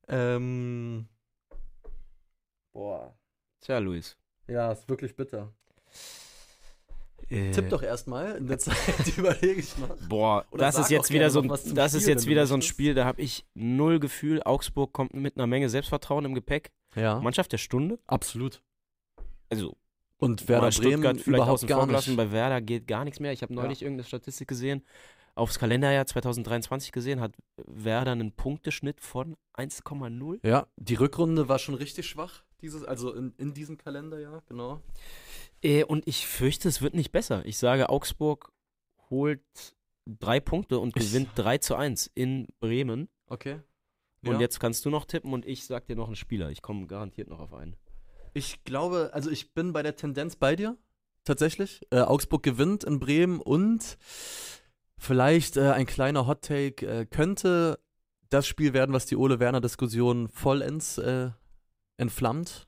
Speaker 1: Ähm, boah.
Speaker 2: Tja, Luis.
Speaker 1: Ja, ist wirklich bitter.
Speaker 2: Äh,
Speaker 1: Tipp doch erstmal. In der Zeit [LAUGHS] überlege ich noch.
Speaker 2: Boah,
Speaker 1: Oder
Speaker 2: das ist jetzt wieder so ein, das ist
Speaker 1: Spiel,
Speaker 2: jetzt
Speaker 1: wenn du
Speaker 2: wieder so ein. Spiel, da habe ich null Gefühl. Augsburg kommt mit einer Menge Selbstvertrauen im Gepäck.
Speaker 1: Ja,
Speaker 2: Mannschaft der Stunde.
Speaker 1: absolut.
Speaker 2: Also
Speaker 1: Und Werder
Speaker 2: mal
Speaker 1: Bremen
Speaker 2: Stuttgart vielleicht
Speaker 1: überhaupt
Speaker 2: außen
Speaker 1: gar
Speaker 2: vor. Bei Werder geht gar nichts mehr. Ich habe
Speaker 1: Ja.
Speaker 2: neulich irgendeine Statistik gesehen. Aufs Kalenderjahr 2023 gesehen, hat Werder einen Punkteschnitt von 1,0.
Speaker 1: Ja, die Rückrunde war schon richtig schwach, dieses, also in, in diesem Kalenderjahr, genau.
Speaker 2: Äh, und ich fürchte, es wird nicht besser. Ich sage, Augsburg holt drei Punkte und gewinnt 3 zu 1 in Bremen.
Speaker 1: Okay.
Speaker 2: Und
Speaker 1: Ja.
Speaker 2: jetzt kannst du noch tippen und ich sag dir noch einen Spieler. Ich komme garantiert noch auf einen.
Speaker 1: Ich glaube, also ich bin bei der Tendenz bei dir, tatsächlich. Äh, Augsburg gewinnt in Bremen und vielleicht äh, ein kleiner Hot-Take äh, könnte das Spiel werden, was die Ole Werner-Diskussion vollends äh, entflammt.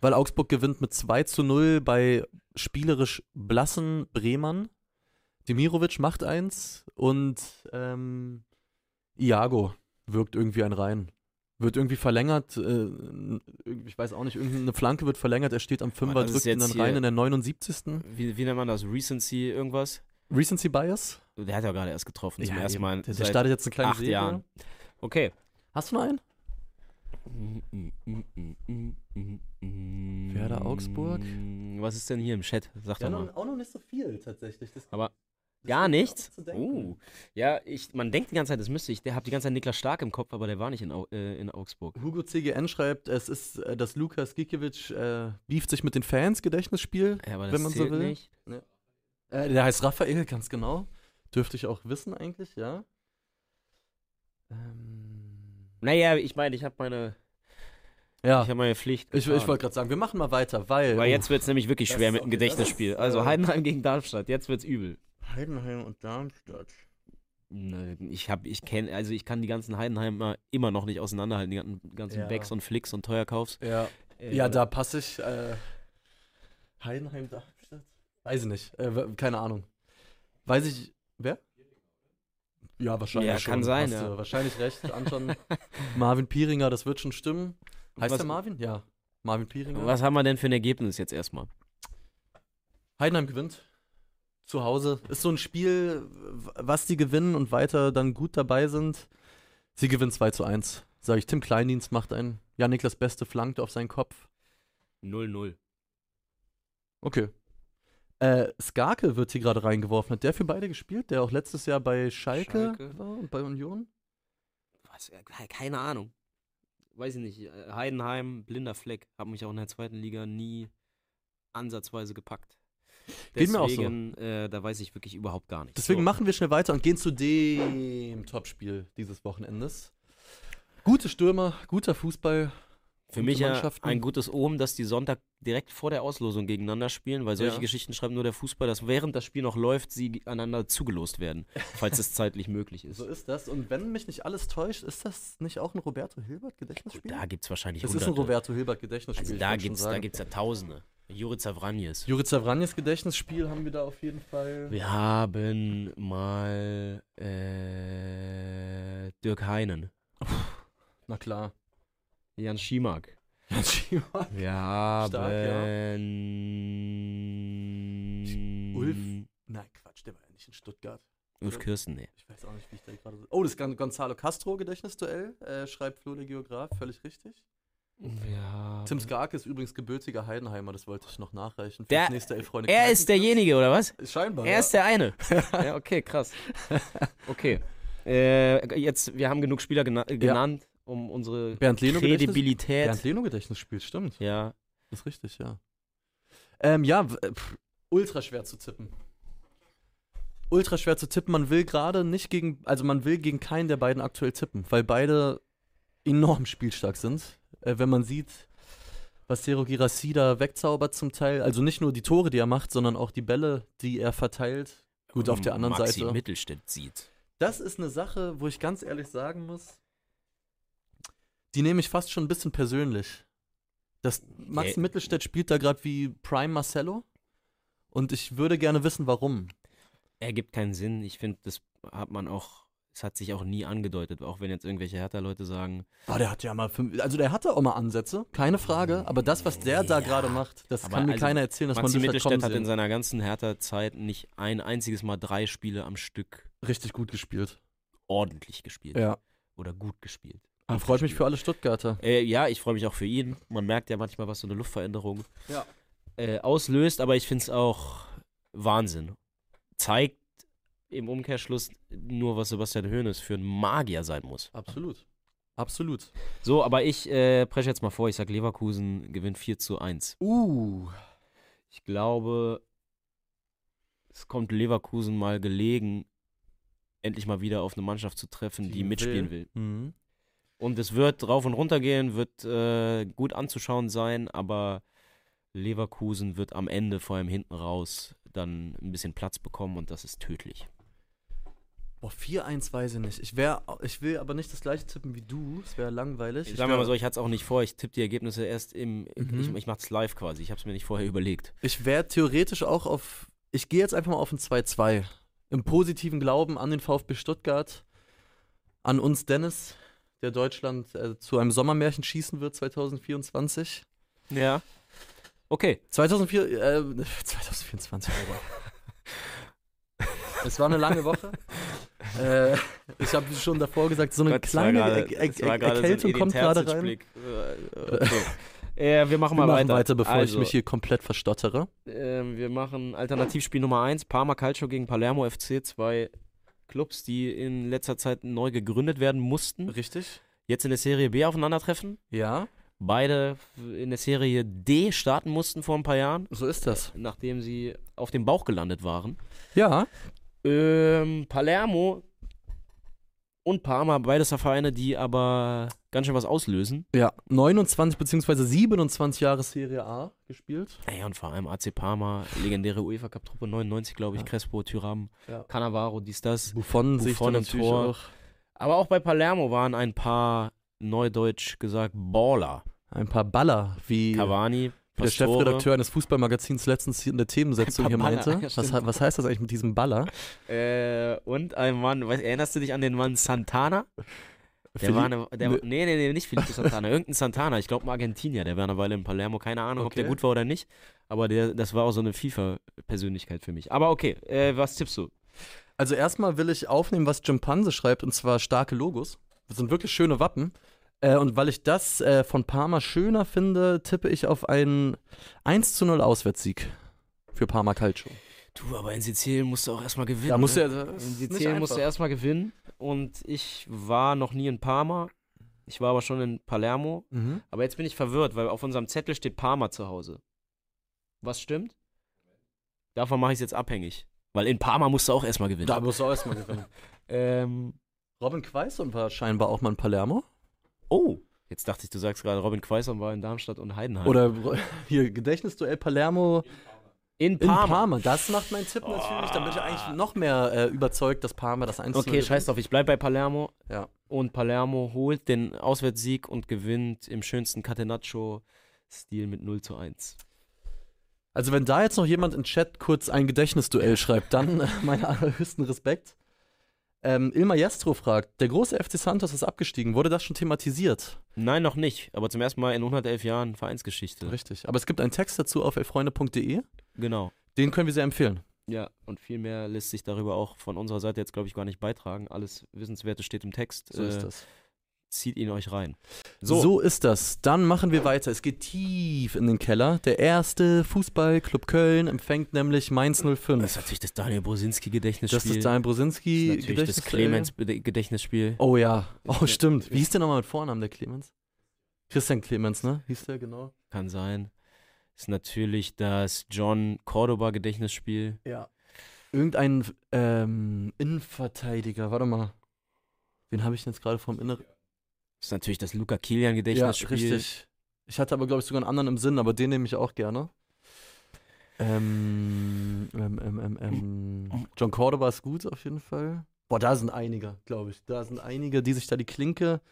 Speaker 1: Weil Augsburg gewinnt mit 2 zu 0 bei spielerisch blassen Bremern. Demirovic macht eins und ähm, Iago wirkt irgendwie ein rein. Wird irgendwie verlängert, äh, ich weiß auch nicht, irgendeine Flanke wird verlängert, er steht am Fünfer, drückt ihn dann rein in der 79.
Speaker 2: Wie, wie nennt man das? Recency irgendwas?
Speaker 1: Recency Bias?
Speaker 2: Der hat ja gerade erst getroffen. zum ersten
Speaker 1: eben.
Speaker 2: Mal.
Speaker 1: Der, der startet jetzt eine kleine
Speaker 2: acht
Speaker 1: Serie.
Speaker 2: Jahren. Okay.
Speaker 1: Hast du noch einen?
Speaker 2: Werder
Speaker 1: Augsburg?
Speaker 2: Was ist denn hier im Chat? Sag doch mal.
Speaker 1: auch noch nicht so viel tatsächlich. Das,
Speaker 2: Aber
Speaker 1: das
Speaker 2: Gar nichts? Oh. Ja, ich, man denkt die ganze Zeit, das müsste ich. Der hat die ganze Zeit Niklas Stark im Kopf, aber der war nicht in, Au äh, in Augsburg.
Speaker 1: Hugo CGN schreibt, es ist, äh, dass Lukas Gikiewicz äh, beeft sich mit den Fans, Gedächtnisspiel.
Speaker 2: Ja, aber das
Speaker 1: Wenn man so will.
Speaker 2: nicht.
Speaker 1: Äh, der heißt Raphael, ganz genau. Dürfte ich auch wissen eigentlich, ja. Ähm,
Speaker 2: Naja, ich meine, ich habe meine,
Speaker 1: ja,
Speaker 2: ich hab meine Pflicht.
Speaker 1: ich, ich
Speaker 2: getan.
Speaker 1: wollte gerade sagen, wir machen mal weiter, weil.
Speaker 2: Weil
Speaker 1: oh,
Speaker 2: jetzt wird es nämlich wirklich schwer mit dem Gedächtnisspiel.
Speaker 1: ist,
Speaker 2: also
Speaker 1: äh,
Speaker 2: Heidenheim gegen Darmstadt, jetzt wird's übel.
Speaker 1: Heidenheim und Darmstadt.
Speaker 2: Ne, Ich habe, ich kenne, also ich kann die ganzen Heidenheimer immer noch nicht auseinanderhalten, die ganzen, ganzen
Speaker 1: Ja.
Speaker 2: Backs und Flicks und Teuerkaufs.
Speaker 1: Ja,
Speaker 2: Äh,
Speaker 1: ja da passe ich. Äh, Heidenheim, Darmstadt? Weiß ich nicht. Äh, keine Ahnung. Weiß ich. Wer? Ja, wahrscheinlich.
Speaker 2: Ja,
Speaker 1: schon.
Speaker 2: kann sein,
Speaker 1: Hast
Speaker 2: ja.
Speaker 1: du wahrscheinlich recht. [LAUGHS] Anschauen. Marvin Pieringer, das wird schon stimmen. Heißt
Speaker 2: Was-
Speaker 1: der Marvin? Ja. Marvin Pieringer.
Speaker 2: Was haben wir denn für ein Ergebnis jetzt erstmal?
Speaker 1: Heidenheim gewinnt. Zu Hause. Ist so ein Spiel, was die gewinnen und weiter dann gut dabei sind. Sie gewinnen 2 zu 1. Sag ich, Tim Kleindienst macht einen. Ja, Niklas Beste flankt auf seinen Kopf.
Speaker 2: 0-0.
Speaker 1: Okay. Äh, Skarke wird hier gerade reingeworfen. Hat der für beide gespielt? Der auch letztes Jahr bei Schalke,
Speaker 2: Schalke.
Speaker 1: war und bei Union?
Speaker 2: Was? Ke- Keine Ahnung. Weiß ich nicht. Äh, Heidenheim, blinder Fleck. Hab mich auch in der zweiten Liga nie ansatzweise gepackt.
Speaker 1: Geht mir auch so.
Speaker 2: Deswegen, äh, da weiß ich wirklich überhaupt gar nichts.
Speaker 1: Deswegen
Speaker 2: So.
Speaker 1: machen wir schnell weiter und gehen zu dem Topspiel dieses Wochenendes. Gute Stürmer, guter Fußball.
Speaker 2: Für mich ja ein gutes Omen, dass die Sonntag direkt vor der Auslosung gegeneinander spielen, weil solche
Speaker 1: Ja.
Speaker 2: Geschichten schreibt nur der Fußball, dass während das Spiel noch läuft, sie einander zugelost werden, falls es [LAUGHS] zeitlich möglich ist.
Speaker 1: So ist das. Und wenn mich nicht alles täuscht, ist das nicht auch ein Roberto Hilbert Gedächtnisspiel?
Speaker 2: Da gibt es wahrscheinlich
Speaker 1: das ist ein
Speaker 2: hunderte.
Speaker 1: Roberto Hilbert Gedächtnisspiel.
Speaker 2: Also da gibt es gibt's ja Tausende. Juri Zavranjes.
Speaker 1: Juri Zavranjes Gedächtnisspiel haben wir da auf jeden Fall.
Speaker 2: Wir haben mal äh, Dirk Heinen,
Speaker 1: Na klar.
Speaker 2: Jan Schimak.
Speaker 1: Ja, Schieber.
Speaker 2: Wir haben
Speaker 1: Stark, Ulf? Nein, Quatsch, der war ja nicht in Stuttgart.
Speaker 2: Ulf Kirsten, nee.
Speaker 1: Ich weiß auch nicht, wie ich da gerade so. Oh, das Gon- Gonzalo Castro Gedächtnisduell, äh, schreibt Flo der Geograf, völlig richtig.
Speaker 2: Ja.
Speaker 1: Tim Skarke ist übrigens gebürtiger Heidenheimer, das wollte ich noch nachreichen.
Speaker 2: Der-
Speaker 1: nächste Elf Freunde
Speaker 2: Er ist derjenige, oder was?
Speaker 1: Scheinbar.
Speaker 2: Er
Speaker 1: ja.
Speaker 2: ist der eine. [LAUGHS] ja, okay, krass. Okay. Äh, jetzt, wir haben genug Spieler gena genannt, um unsere
Speaker 1: Bernd Leno Gedächtnis-
Speaker 2: Kredibilität.
Speaker 1: Bernd Leno Gedächtnisspiel, stimmt.
Speaker 2: Ja.
Speaker 1: Ist richtig, ja. Ähm, ja, äh, pff, ultra schwer zu tippen. Ultra schwer zu tippen. Man will gerade nicht gegen, also man will gegen keinen der beiden aktuell tippen, weil beide enorm spielstark sind. Äh, wenn man sieht, was Sero Girassi da wegzaubert zum Teil, also nicht nur die Tore, die er macht, sondern auch die Bälle, die er verteilt. Gut, auf der anderen
Speaker 2: Maxi
Speaker 1: Seite.
Speaker 2: Mittelstädt sieht.
Speaker 1: Das ist eine Sache, wo ich ganz ehrlich sagen muss, die nehme ich fast schon ein bisschen persönlich. Das Max
Speaker 2: Ja.
Speaker 1: Mittelstädt spielt da gerade wie Prime Marcello und ich würde gerne wissen, warum.
Speaker 2: Ergibt keinen Sinn. Ich finde, das hat man auch, es hat sich auch nie angedeutet, auch wenn jetzt irgendwelche Hertha-Leute sagen,
Speaker 1: Oh, der hat ja mal fünf, also der hatte auch mal Ansätze, keine Frage, aber das, was der da
Speaker 2: Ja,
Speaker 1: gerade macht, das
Speaker 2: aber
Speaker 1: kann mir
Speaker 2: also
Speaker 1: keiner erzählen, dass
Speaker 2: Maxi
Speaker 1: man das hat
Speaker 2: Mittelstädt hat in seiner ganzen Hertha-Zeit nicht ein einziges Mal drei Spiele am Stück
Speaker 1: Richtig gut gespielt.
Speaker 2: ordentlich gespielt.
Speaker 1: Ja.
Speaker 2: Oder gut gespielt. Gut
Speaker 1: freut mich für alle Stuttgarter.
Speaker 2: Äh, ja, ich freue mich auch für ihn. Man merkt ja manchmal, was so eine Luftveränderung
Speaker 1: Ja.
Speaker 2: äh, auslöst, aber ich finde es auch Wahnsinn. Zeigt im Umkehrschluss nur, was Sebastian Hoeneß für ein Magier sein muss.
Speaker 1: Absolut. Absolut.
Speaker 2: So, aber ich äh, presche jetzt mal vor, ich sag Leverkusen gewinnt 4 zu 1.
Speaker 1: Uh.
Speaker 2: Ich glaube, es kommt Leverkusen mal gelegen, endlich mal wieder auf eine Mannschaft zu treffen, die,
Speaker 1: Die
Speaker 2: mitspielen will.
Speaker 1: Mhm.
Speaker 2: Und es wird rauf und runter gehen, wird äh, gut anzuschauen sein, aber Leverkusen wird am Ende, vor allem hinten raus, dann ein bisschen Platz bekommen und das ist tödlich.
Speaker 1: Boah, 4-1 weiß ich nicht. Ich, wär, ich will aber nicht das gleiche tippen wie du. Es wäre langweilig.
Speaker 2: Ich sag
Speaker 1: wär-
Speaker 2: mal so, ich hatte es auch nicht vor. Ich tippe die Ergebnisse erst im.
Speaker 1: Mhm.
Speaker 2: Ich, ich mach's live quasi. Ich habe es mir nicht vorher überlegt.
Speaker 1: Ich wäre theoretisch auch auf. Ich gehe jetzt einfach mal auf ein 2-2. Im positiven Glauben an den VfB Stuttgart, an uns Dennis, der Deutschland äh, zu einem Sommermärchen schießen wird 2024.
Speaker 2: Ja. Okay.
Speaker 1: 2004, äh, [LAUGHS] 2024, Alter. Es war eine lange Woche. [LAUGHS] äh, ich habe schon davor gesagt, so eine
Speaker 2: Gott,
Speaker 1: kleine
Speaker 2: gerade-
Speaker 1: er er
Speaker 2: gerade so
Speaker 1: Erkältung kommt gerade rein.
Speaker 2: Äh. Äh, wir machen
Speaker 1: Wir
Speaker 2: mal
Speaker 1: machen
Speaker 2: weiter.
Speaker 1: weiter, bevor
Speaker 2: also,
Speaker 1: ich mich hier komplett verstottere.
Speaker 2: ähm, wir machen Alternativspiel Nummer 1, Parma Calcio gegen Palermo FC, zwei Clubs, die in letzter Zeit neu gegründet werden mussten,
Speaker 1: Richtig?
Speaker 2: jetzt in der Serie B aufeinandertreffen.
Speaker 1: Ja,
Speaker 2: Beide in der Serie D starten mussten vor ein paar Jahren,
Speaker 1: so ist das.
Speaker 2: nachdem sie auf dem Bauch gelandet waren.
Speaker 1: Ja,
Speaker 2: Ähm, Palermo und Parma, beides Vereine, die aber ganz schön was auslösen.
Speaker 1: ja. 29 bzw. 27 Jahre Serie A gespielt.
Speaker 2: Naja, und vor allem AC Parma, legendäre UEFA Cup Truppe 99, glaube ich,
Speaker 1: Ja.
Speaker 2: Crespo, Tyram,
Speaker 1: Ja.
Speaker 2: Cannavaro, dies, das.
Speaker 1: Buffon, sich
Speaker 2: Buffon
Speaker 1: dann
Speaker 2: im Tor.
Speaker 1: auch.
Speaker 2: Aber auch bei Palermo waren ein paar, neudeutsch gesagt, Baller.
Speaker 1: Ein paar Baller, wie,
Speaker 2: Cavani,
Speaker 1: der. Chefredakteur eines Fußballmagazins letztens in der Themensetzung hier
Speaker 2: Baller,
Speaker 1: meinte.
Speaker 2: ja,
Speaker 1: was, was heißt das eigentlich mit diesem Baller?
Speaker 2: Äh, und ein Mann, weißt, erinnerst du dich an den Mann Santana? Der war eine, der,
Speaker 1: ne-
Speaker 2: nee, nee, nee, nicht Felipe Santana, irgendein Santana, ich glaube ein Argentinier, der war eine Weile in Palermo, keine Ahnung, ob
Speaker 1: Okay.
Speaker 2: der gut war oder nicht, aber der, das war auch so eine FIFA-Persönlichkeit für mich. Aber okay, äh, was tippst du?
Speaker 1: Also erstmal will ich aufnehmen, was Jim Panse schreibt, und zwar starke Logos. Das sind wirklich schöne Wappen. Äh, und weil ich das äh, von Parma schöner finde, tippe ich auf einen 1 zu 0 Auswärtssieg für Parma Calcio.
Speaker 2: Du, aber in Sizilien musst du auch erstmal gewinnen.
Speaker 1: Da musst du
Speaker 2: ne?
Speaker 1: ja,
Speaker 2: In Sizilien musst du erstmal gewinnen und ich war noch nie in Parma, ich war aber schon in Palermo,
Speaker 1: Mhm.
Speaker 2: aber jetzt bin ich verwirrt, weil auf unserem Zettel steht Parma zu Hause. Was stimmt? Davon mache ich es jetzt abhängig. Weil in Parma musst du auch erstmal gewinnen.
Speaker 1: Da musst du auch erstmal gewinnen. [LAUGHS]
Speaker 2: Ähm,
Speaker 1: Robin Quaison war scheinbar auch mal in Palermo.
Speaker 2: Oh, jetzt dachte ich, du sagst gerade, Robin Quaison war in Darmstadt und Heidenheim.
Speaker 1: Oder [LAUGHS] hier Gedächtnisduell Palermo
Speaker 2: in
Speaker 1: in
Speaker 2: Parma.
Speaker 1: Parma. Das macht mein Tipp natürlich. Dann bin ich eigentlich noch mehr äh, überzeugt, dass Parma das 1 zu 0
Speaker 2: Okay, scheiß drauf, ich bleib bei Palermo.
Speaker 1: Ja.
Speaker 2: Und Palermo holt den Auswärtssieg und gewinnt im schönsten Catenaccio-Stil mit 0 zu 1.
Speaker 1: Also wenn da jetzt noch jemand im Chat kurz ein Gedächtnisduell schreibt, dann äh, meinen allerhöchsten Respekt. Ähm, Ilmar Jestro fragt, der große FC Santos ist abgestiegen. Wurde das schon thematisiert?
Speaker 2: Nein, noch nicht, aber zum ersten Mal in 111 Jahren Vereinsgeschichte.
Speaker 1: Richtig. Aber es gibt einen Text dazu auf elfreunde.de.
Speaker 2: Genau.
Speaker 1: Den können wir sehr empfehlen.
Speaker 2: Ja, und viel mehr lässt sich darüber auch von unserer Seite jetzt, glaube ich, gar nicht beitragen. Alles Wissenswerte steht im Text.
Speaker 1: So ist
Speaker 2: Äh,
Speaker 1: das.
Speaker 2: Zieht ihn euch rein.
Speaker 1: So. ist das. Dann machen wir weiter. Es geht tief in den Keller. Der erste Fußballclub Köln empfängt nämlich Mainz
Speaker 2: Das
Speaker 1: 05.
Speaker 2: ist natürlich das Daniel Brosinski-Gedächtnisspiel.
Speaker 1: Das ist Daniel Brosinski.
Speaker 2: Das ist das
Speaker 1: Gedächtnisduell.
Speaker 2: Clemens-Gedächtnisspiel.
Speaker 1: Oh ja. Oh, stimmt. Wie hieß der nochmal mit Vornamen, der Clemens? Christian Clemens, ne? Hieß der, genau.
Speaker 2: Kann sein. Ist natürlich das John Cordoba-Gedächtnisspiel.
Speaker 1: Ja. Irgendein ähm, Innenverteidiger, warte mal. Wen habe ich denn jetzt gerade vom Inneren?
Speaker 2: Ist natürlich das Luca
Speaker 1: Ja,
Speaker 2: Kilian-Gedächtnisspiel.
Speaker 1: richtig. Ich hatte aber, glaube ich, sogar einen anderen im Sinn, aber den nehme ich auch gerne. Ähm, ähm, ähm, ähm, ähm, John Cordoba ist gut auf jeden Fall. Boah, da sind einige, glaube ich. Da sind einige, die sich da die Klinke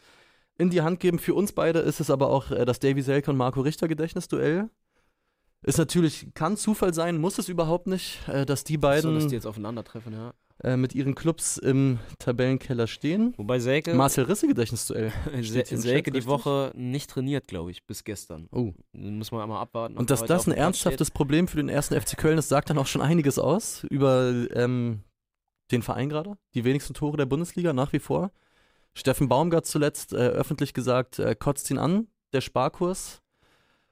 Speaker 1: in die Hand geben. Für uns beide ist es aber auch äh, das Davy Selke und Marco Richter Gedächtnisduell. Ist natürlich, kann Zufall sein, muss es überhaupt nicht, äh, dass die
Speaker 2: So,
Speaker 1: beiden
Speaker 2: dass die jetzt aufeinandertreffen, ja.
Speaker 1: Äh, mit ihren Clubs im Tabellenkeller stehen.
Speaker 2: Wobei Selke,
Speaker 1: Marcel Risse Gedächtnisduell. [LAUGHS] Steht
Speaker 2: Selke die? Woche nicht trainiert, glaube ich, bis gestern.
Speaker 1: Oh.
Speaker 2: Muss man einmal abwarten.
Speaker 1: Und dass das ein ernsthaftes Problem für den ersten FC Köln ist, sagt dann auch schon einiges aus über ähm, den Verein gerade. Die wenigsten Tore der Bundesliga nach wie vor. Steffen Baumgart zuletzt äh, öffentlich gesagt, äh, kotzt ihn an, der Sparkurs.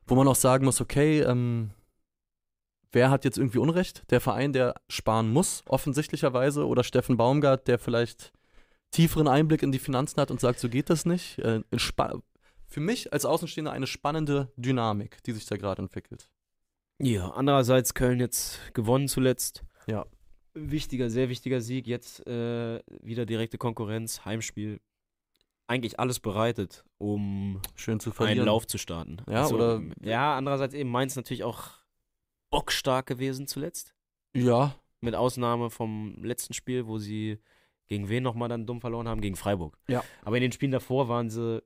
Speaker 1: Wo man auch sagen muss, okay, ähm, wer hat jetzt irgendwie Unrecht? Der Verein, der sparen muss, offensichtlicherweise, oder Steffen Baumgart, der vielleicht tieferen Einblick in die Finanzen hat und sagt, so geht das nicht. Äh, für mich als Außenstehender eine spannende Dynamik, die sich da gerade entwickelt.
Speaker 2: Ja, andererseits Köln jetzt gewonnen zuletzt.
Speaker 1: Ja.
Speaker 2: Wichtiger, sehr wichtiger Sieg. Jetzt äh, wieder direkte Konkurrenz, Heimspiel. eigentlich alles bereitet, um
Speaker 1: Schön zu
Speaker 2: einen. Lauf zu starten.
Speaker 1: Ja, oder-
Speaker 2: Ja, andererseits eben Mainz natürlich auch bockstark gewesen zuletzt.
Speaker 1: Ja,
Speaker 2: Mit Ausnahme vom letzten Spiel, wo sie gegen wen nochmal dann dumm verloren haben? Gegen Freiburg.
Speaker 1: Ja.
Speaker 2: Aber in den Spielen davor waren sie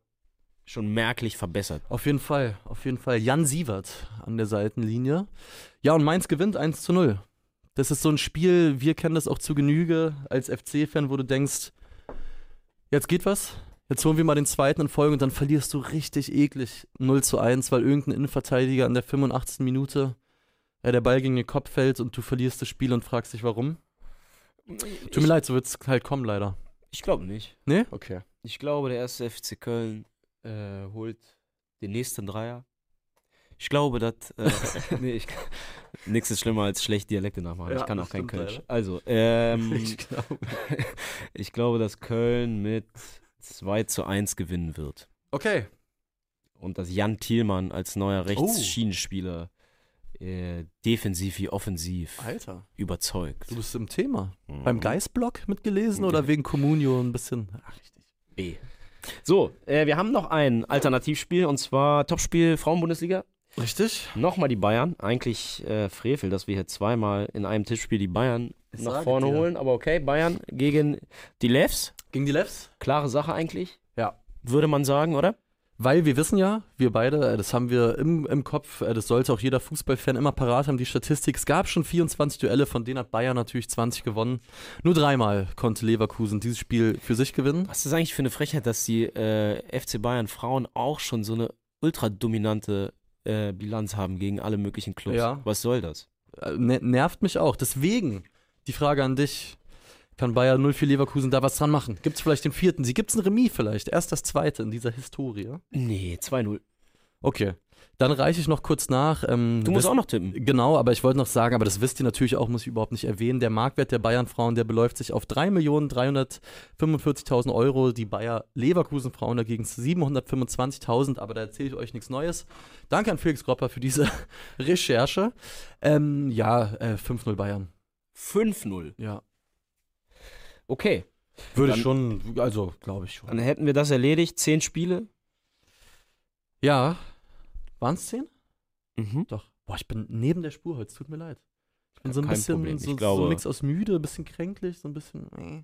Speaker 2: schon merklich verbessert.
Speaker 1: auf jeden Fall. Auf jeden Fall. Jan Sievert an der Seitenlinie. Ja, und Mainz gewinnt 1 zu 0. Das ist so ein Spiel, wir kennen das auch zu Genüge als FC-Fan, wo du denkst, jetzt geht was. Jetzt holen wir mal den zweiten in Folge und dann verlierst du richtig eklig 0 zu 1, weil irgendein Innenverteidiger an der 85. Minute äh, der Ball gegen den Kopf fällt und du verlierst das Spiel und fragst dich warum. Tut mir leid, so wird es halt kommen leider.
Speaker 2: Ich glaube nicht.
Speaker 1: Nee? Okay.
Speaker 2: Ich glaube, der erste FC Köln äh, holt den nächsten Dreier. Ich glaube, dass. Äh, [LAUGHS] nee, ich, nichts ist schlimmer als schlecht Dialekte nachmachen.
Speaker 1: Ja,
Speaker 2: ich kann auch kein Kölsch.
Speaker 1: leider.
Speaker 2: Also, ähm, [LAUGHS]
Speaker 1: Ich glaube.
Speaker 2: ich glaube, dass Köln mit 2 zu 1 gewinnen wird.
Speaker 1: Okay.
Speaker 2: Und dass Jan Thielmann als neuer
Speaker 1: Oh.
Speaker 2: Rechtsschienenspieler äh, defensiv wie offensiv
Speaker 1: Alter,
Speaker 2: überzeugt.
Speaker 1: du bist im Thema.
Speaker 2: Mhm.
Speaker 1: Beim Geistblock mitgelesen oder wegen Communio ein bisschen? Ach, richtig.
Speaker 2: B. So, äh, wir haben noch ein Alternativspiel und zwar Topspiel Frauenbundesliga.
Speaker 1: Richtig?
Speaker 2: Nochmal die Bayern. Eigentlich äh, Frevel, dass wir hier zweimal in einem Tippspiel die Bayern
Speaker 1: Ich
Speaker 2: nach vorne
Speaker 1: dir.
Speaker 2: holen. Aber okay, Bayern gegen die Levs.
Speaker 1: Gegen die Levs?
Speaker 2: Klare Sache eigentlich.
Speaker 1: Ja.
Speaker 2: Würde man sagen, oder?
Speaker 1: Weil wir wissen ja, wir beide, äh, das haben wir im, im Kopf, äh, das sollte auch jeder Fußballfan immer parat haben, die Statistik. Es gab schon 24 Duelle, von denen hat Bayern natürlich 20 gewonnen. Nur dreimal konnte Leverkusen dieses Spiel für sich gewinnen.
Speaker 2: Was ist das eigentlich für eine Frechheit, dass die äh, FC Bayern Frauen auch schon so eine ultradominante äh, Bilanz haben gegen alle möglichen Clubs?
Speaker 1: Ja.
Speaker 2: Was soll das?
Speaker 1: Äh, ne- nervt mich auch. Deswegen die Frage an dich. Kann Bayern 04 Leverkusen da was dran machen? Gibt es vielleicht den vierten? Sie gibt es ein Remis vielleicht. Erst das zweite in dieser Historie.
Speaker 2: Nee, 2-0.
Speaker 1: Okay. Dann reiche ich noch kurz nach. Ähm,
Speaker 2: Du musst auch noch tippen.
Speaker 1: Genau, aber ich wollte noch sagen, aber das wisst ihr natürlich auch, muss ich überhaupt nicht erwähnen. Der Marktwert der Bayern-Frauen, der beläuft sich auf 3.345.000 Euro. Die Bayer-Leverkusen-Frauen dagegen 725.000, aber da erzähle ich euch nichts Neues. Danke an Felix Gropper für diese [LAUGHS] Recherche. Ähm, ja, äh, 5-0 Bayern.
Speaker 2: 5-0.
Speaker 1: Ja.
Speaker 2: Okay.
Speaker 1: Würde
Speaker 2: Dann-
Speaker 1: schon, also glaube ich schon.
Speaker 2: Dann hätten wir das erledigt. Zehn Spiele.
Speaker 1: Ja. Waren es 10?
Speaker 2: Mhm.
Speaker 1: Doch. Boah, ich bin neben der Spur heute, tut mir leid. Ich bin so ein bisschen,
Speaker 2: Problem.
Speaker 1: So, so ein Mix aus müde, ein bisschen kränklich, so ein bisschen. äh.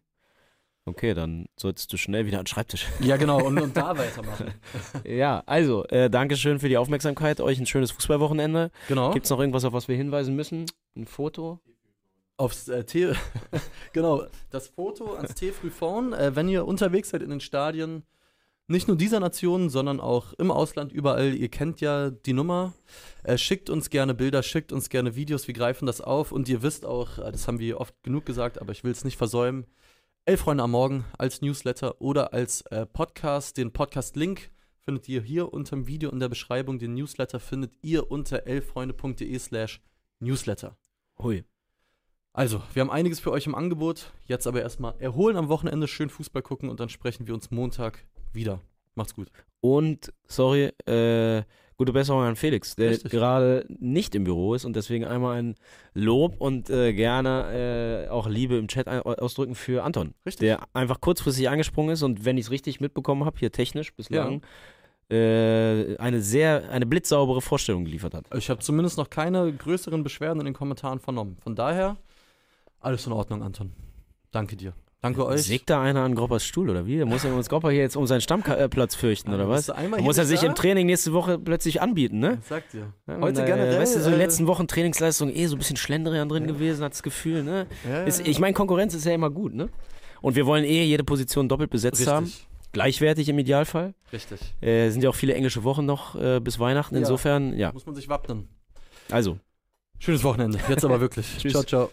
Speaker 2: Okay, dann solltest du schnell wieder an den Schreibtisch. [LAUGHS]
Speaker 1: Ja, genau, und, und da weitermachen. [LAUGHS]
Speaker 2: ja, also, äh, Dankeschön für die Aufmerksamkeit. Euch ein schönes Fußballwochenende.
Speaker 1: Genau.
Speaker 2: Gibt es noch irgendwas, auf was wir hinweisen müssen? Ein Foto?
Speaker 1: Aufs äh, T [LAUGHS] genau, das Foto ans T-Frühphone. Äh, wenn ihr unterwegs seid in den Stadien, nicht nur dieser Nationen, sondern auch im Ausland überall, ihr kennt ja die Nummer. Äh, schickt uns gerne Bilder, schickt uns gerne Videos, wir greifen das auf und ihr wisst auch, äh, das haben wir oft genug gesagt, aber ich will es nicht versäumen. Elf Freunde am Morgen als Newsletter oder als äh, Podcast. Den Podcast-Link findet ihr hier unter dem Video in der Beschreibung. Den Newsletter findet ihr unter elffreunde.de slash Newsletter.
Speaker 2: Hui.
Speaker 1: Also, wir haben einiges für euch im Angebot. Jetzt aber erstmal erholen am Wochenende, schön Fußball gucken und dann sprechen wir uns Montag wieder. Macht's gut.
Speaker 2: Und, sorry, äh, gute Besserung an Felix, der
Speaker 1: Richtig.
Speaker 2: gerade nicht im Büro ist und deswegen einmal ein Lob und äh, gerne äh, auch Liebe im Chat ausdrücken für Anton,
Speaker 1: Richtig.
Speaker 2: der einfach kurzfristig angesprungen ist und wenn ich es richtig mitbekommen habe, hier technisch bislang, äh, eine sehr, eine blitzsaubere Vorstellung geliefert hat.
Speaker 1: Ich habe zumindest noch keine größeren Beschwerden in den Kommentaren vernommen. Von daher, alles in Ordnung, Anton. Danke dir. Danke euch.
Speaker 2: Sägt da einer an Groppers Stuhl oder wie? Muss er uns Gropper hier jetzt um seinen Stammplatz fürchten oder was? Muss er sich
Speaker 1: da?
Speaker 2: im Training nächste Woche plötzlich anbieten, ne?
Speaker 1: Ich sag dir.
Speaker 2: Ja,
Speaker 1: Heute
Speaker 2: und,
Speaker 1: generell,
Speaker 2: Weißt du, so in den
Speaker 1: äh,
Speaker 2: letzten Wochen Trainingsleistung eh so ein bisschen Schlendrian drin gewesen, hat das Gefühl, ne?
Speaker 1: Ja,
Speaker 2: Ist,
Speaker 1: ja,
Speaker 2: ich meine, Konkurrenz ist ja immer gut, ne? Und wir wollen eh jede Position doppelt besetzt haben.
Speaker 1: Richtig.
Speaker 2: Gleichwertig im Idealfall.
Speaker 1: Richtig.
Speaker 2: Äh, sind ja auch viele englische Wochen noch äh, bis Weihnachten.
Speaker 1: Ja.
Speaker 2: Insofern, ja.
Speaker 1: Muss man sich wappnen.
Speaker 2: Also,
Speaker 1: Schönes Wochenende. Jetzt aber wirklich. [LAUGHS] Ciao, ciao.